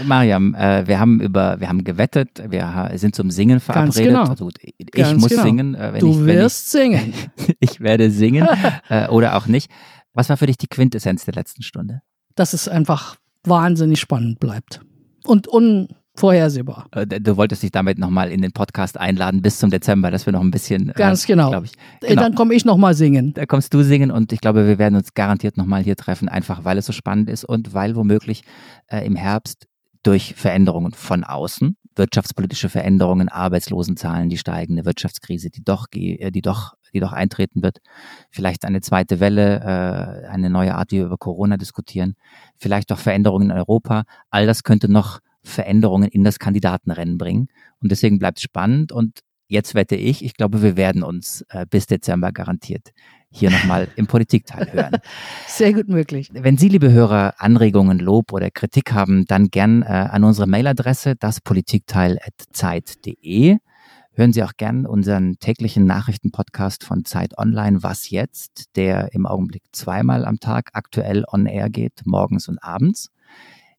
[SPEAKER 2] Mariam, äh, wir haben über, wir haben gewettet, wir sind zum Singen verabredet.
[SPEAKER 3] genau.
[SPEAKER 2] Also ich
[SPEAKER 3] Ganz
[SPEAKER 2] muss
[SPEAKER 3] genau.
[SPEAKER 2] singen. Äh, wenn
[SPEAKER 3] Du
[SPEAKER 2] ich,
[SPEAKER 3] wirst singen.
[SPEAKER 2] Ich, ich werde singen äh, oder auch nicht. Was war für dich die Quintessenz der letzten Stunde?
[SPEAKER 3] Dass es einfach wahnsinnig spannend bleibt. Und unvorhersehbar.
[SPEAKER 2] Äh, Du wolltest dich damit nochmal in den Podcast einladen bis zum Dezember, dass wir noch ein bisschen,
[SPEAKER 3] Ganz
[SPEAKER 2] äh,
[SPEAKER 3] genau.
[SPEAKER 2] glaube ich.
[SPEAKER 3] Äh, Dann komme ich noch mal singen.
[SPEAKER 2] Da kommst du singen und ich glaube, wir werden uns garantiert nochmal hier treffen, einfach weil es so spannend ist und weil womöglich äh, im Herbst durch Veränderungen von außen, wirtschaftspolitische Veränderungen, Arbeitslosenzahlen, die steigende Wirtschaftskrise, die doch, äh, die doch, die doch eintreten wird, vielleicht eine zweite Welle, äh, eine neue Art, wie wir über Corona diskutieren, vielleicht auch Veränderungen in Europa. All das könnte noch Veränderungen in das Kandidatenrennen bringen. Und deswegen bleibt es spannend. Und jetzt wette ich, ich glaube, wir werden uns äh, bis Dezember garantiert hier nochmal im Politikteil hören.
[SPEAKER 3] Sehr gut möglich.
[SPEAKER 2] Wenn Sie, liebe Hörer, Anregungen, Lob oder Kritik haben, dann gern äh, an unsere Mailadresse daspolitikteil.zeit.de. Hören Sie auch gern unseren täglichen Nachrichtenpodcast von Zeit Online, Was jetzt, der im Augenblick zweimal am Tag aktuell on air geht, morgens und abends.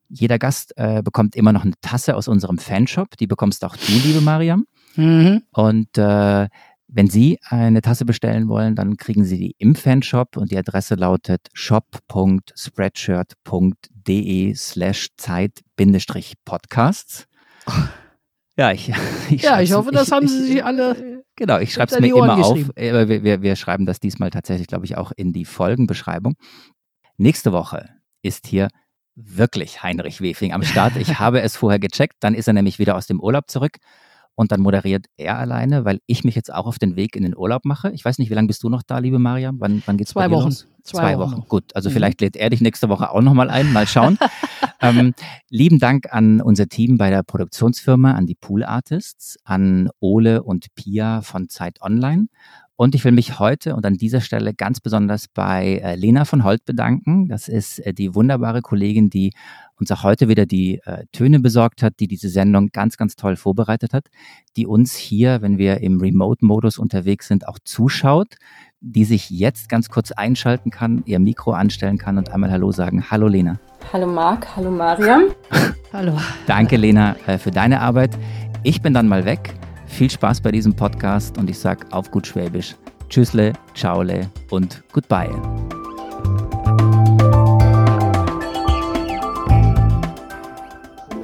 [SPEAKER 2] Jeder Gast äh, bekommt immer noch eine Tasse aus unserem Fanshop. Die bekommst auch du, liebe Mariam. Mhm. Und äh, wenn Sie eine Tasse bestellen wollen, dann kriegen Sie die im Fanshop und die Adresse lautet shop.spreadshirt.de slash Zeit-Podcasts.
[SPEAKER 3] Ja, ich, ich, ja, ich hoffe, das ich, haben Sie sich alle.
[SPEAKER 2] Genau, ich schreibe es mir immer auf. Wir, wir, wir schreiben das diesmal tatsächlich, glaube ich, auch in die Folgenbeschreibung. Nächste Woche ist hier wirklich Heinrich Wefing am Start. Ich habe es vorher gecheckt, dann ist er nämlich wieder aus dem Urlaub zurück und dann moderiert er alleine, weil ich mich jetzt auch auf den Weg in den Urlaub mache. Ich weiß nicht, wie lange bist du noch da, liebe Mariam? Wann, wann geht's
[SPEAKER 3] Zwei
[SPEAKER 2] bei
[SPEAKER 3] Wochen.
[SPEAKER 2] Los?
[SPEAKER 3] Zwei,
[SPEAKER 2] Zwei Wochen. Wochen. Gut, also mhm. vielleicht lädt er dich nächste Woche auch nochmal ein. Mal schauen. ähm, lieben Dank an unser Team bei der Produktionsfirma, an die Pool Artists, an Ole und Pia von Zeit Online und ich will mich heute und an dieser Stelle ganz besonders bei äh, Lena von Holt bedanken. Das ist äh, die wunderbare Kollegin, die uns auch heute wieder die äh, Töne besorgt hat, die diese Sendung ganz, ganz toll vorbereitet hat, die uns hier, wenn wir im Remote-Modus unterwegs sind, auch zuschaut, die sich jetzt ganz kurz einschalten kann, ihr Mikro anstellen kann und einmal Hallo sagen. Hallo Lena.
[SPEAKER 11] Hallo Marc, hallo Mariam.
[SPEAKER 3] hallo.
[SPEAKER 2] Danke Lena äh, für deine Arbeit. Ich bin dann mal weg. Viel Spaß bei diesem Podcast und ich sage auf gut Schwäbisch Tschüssle, Ciaole und Goodbye.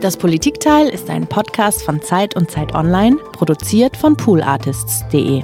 [SPEAKER 1] Das Politikteil ist ein Podcast von Zeit und Zeit Online, produziert von poolartists.de.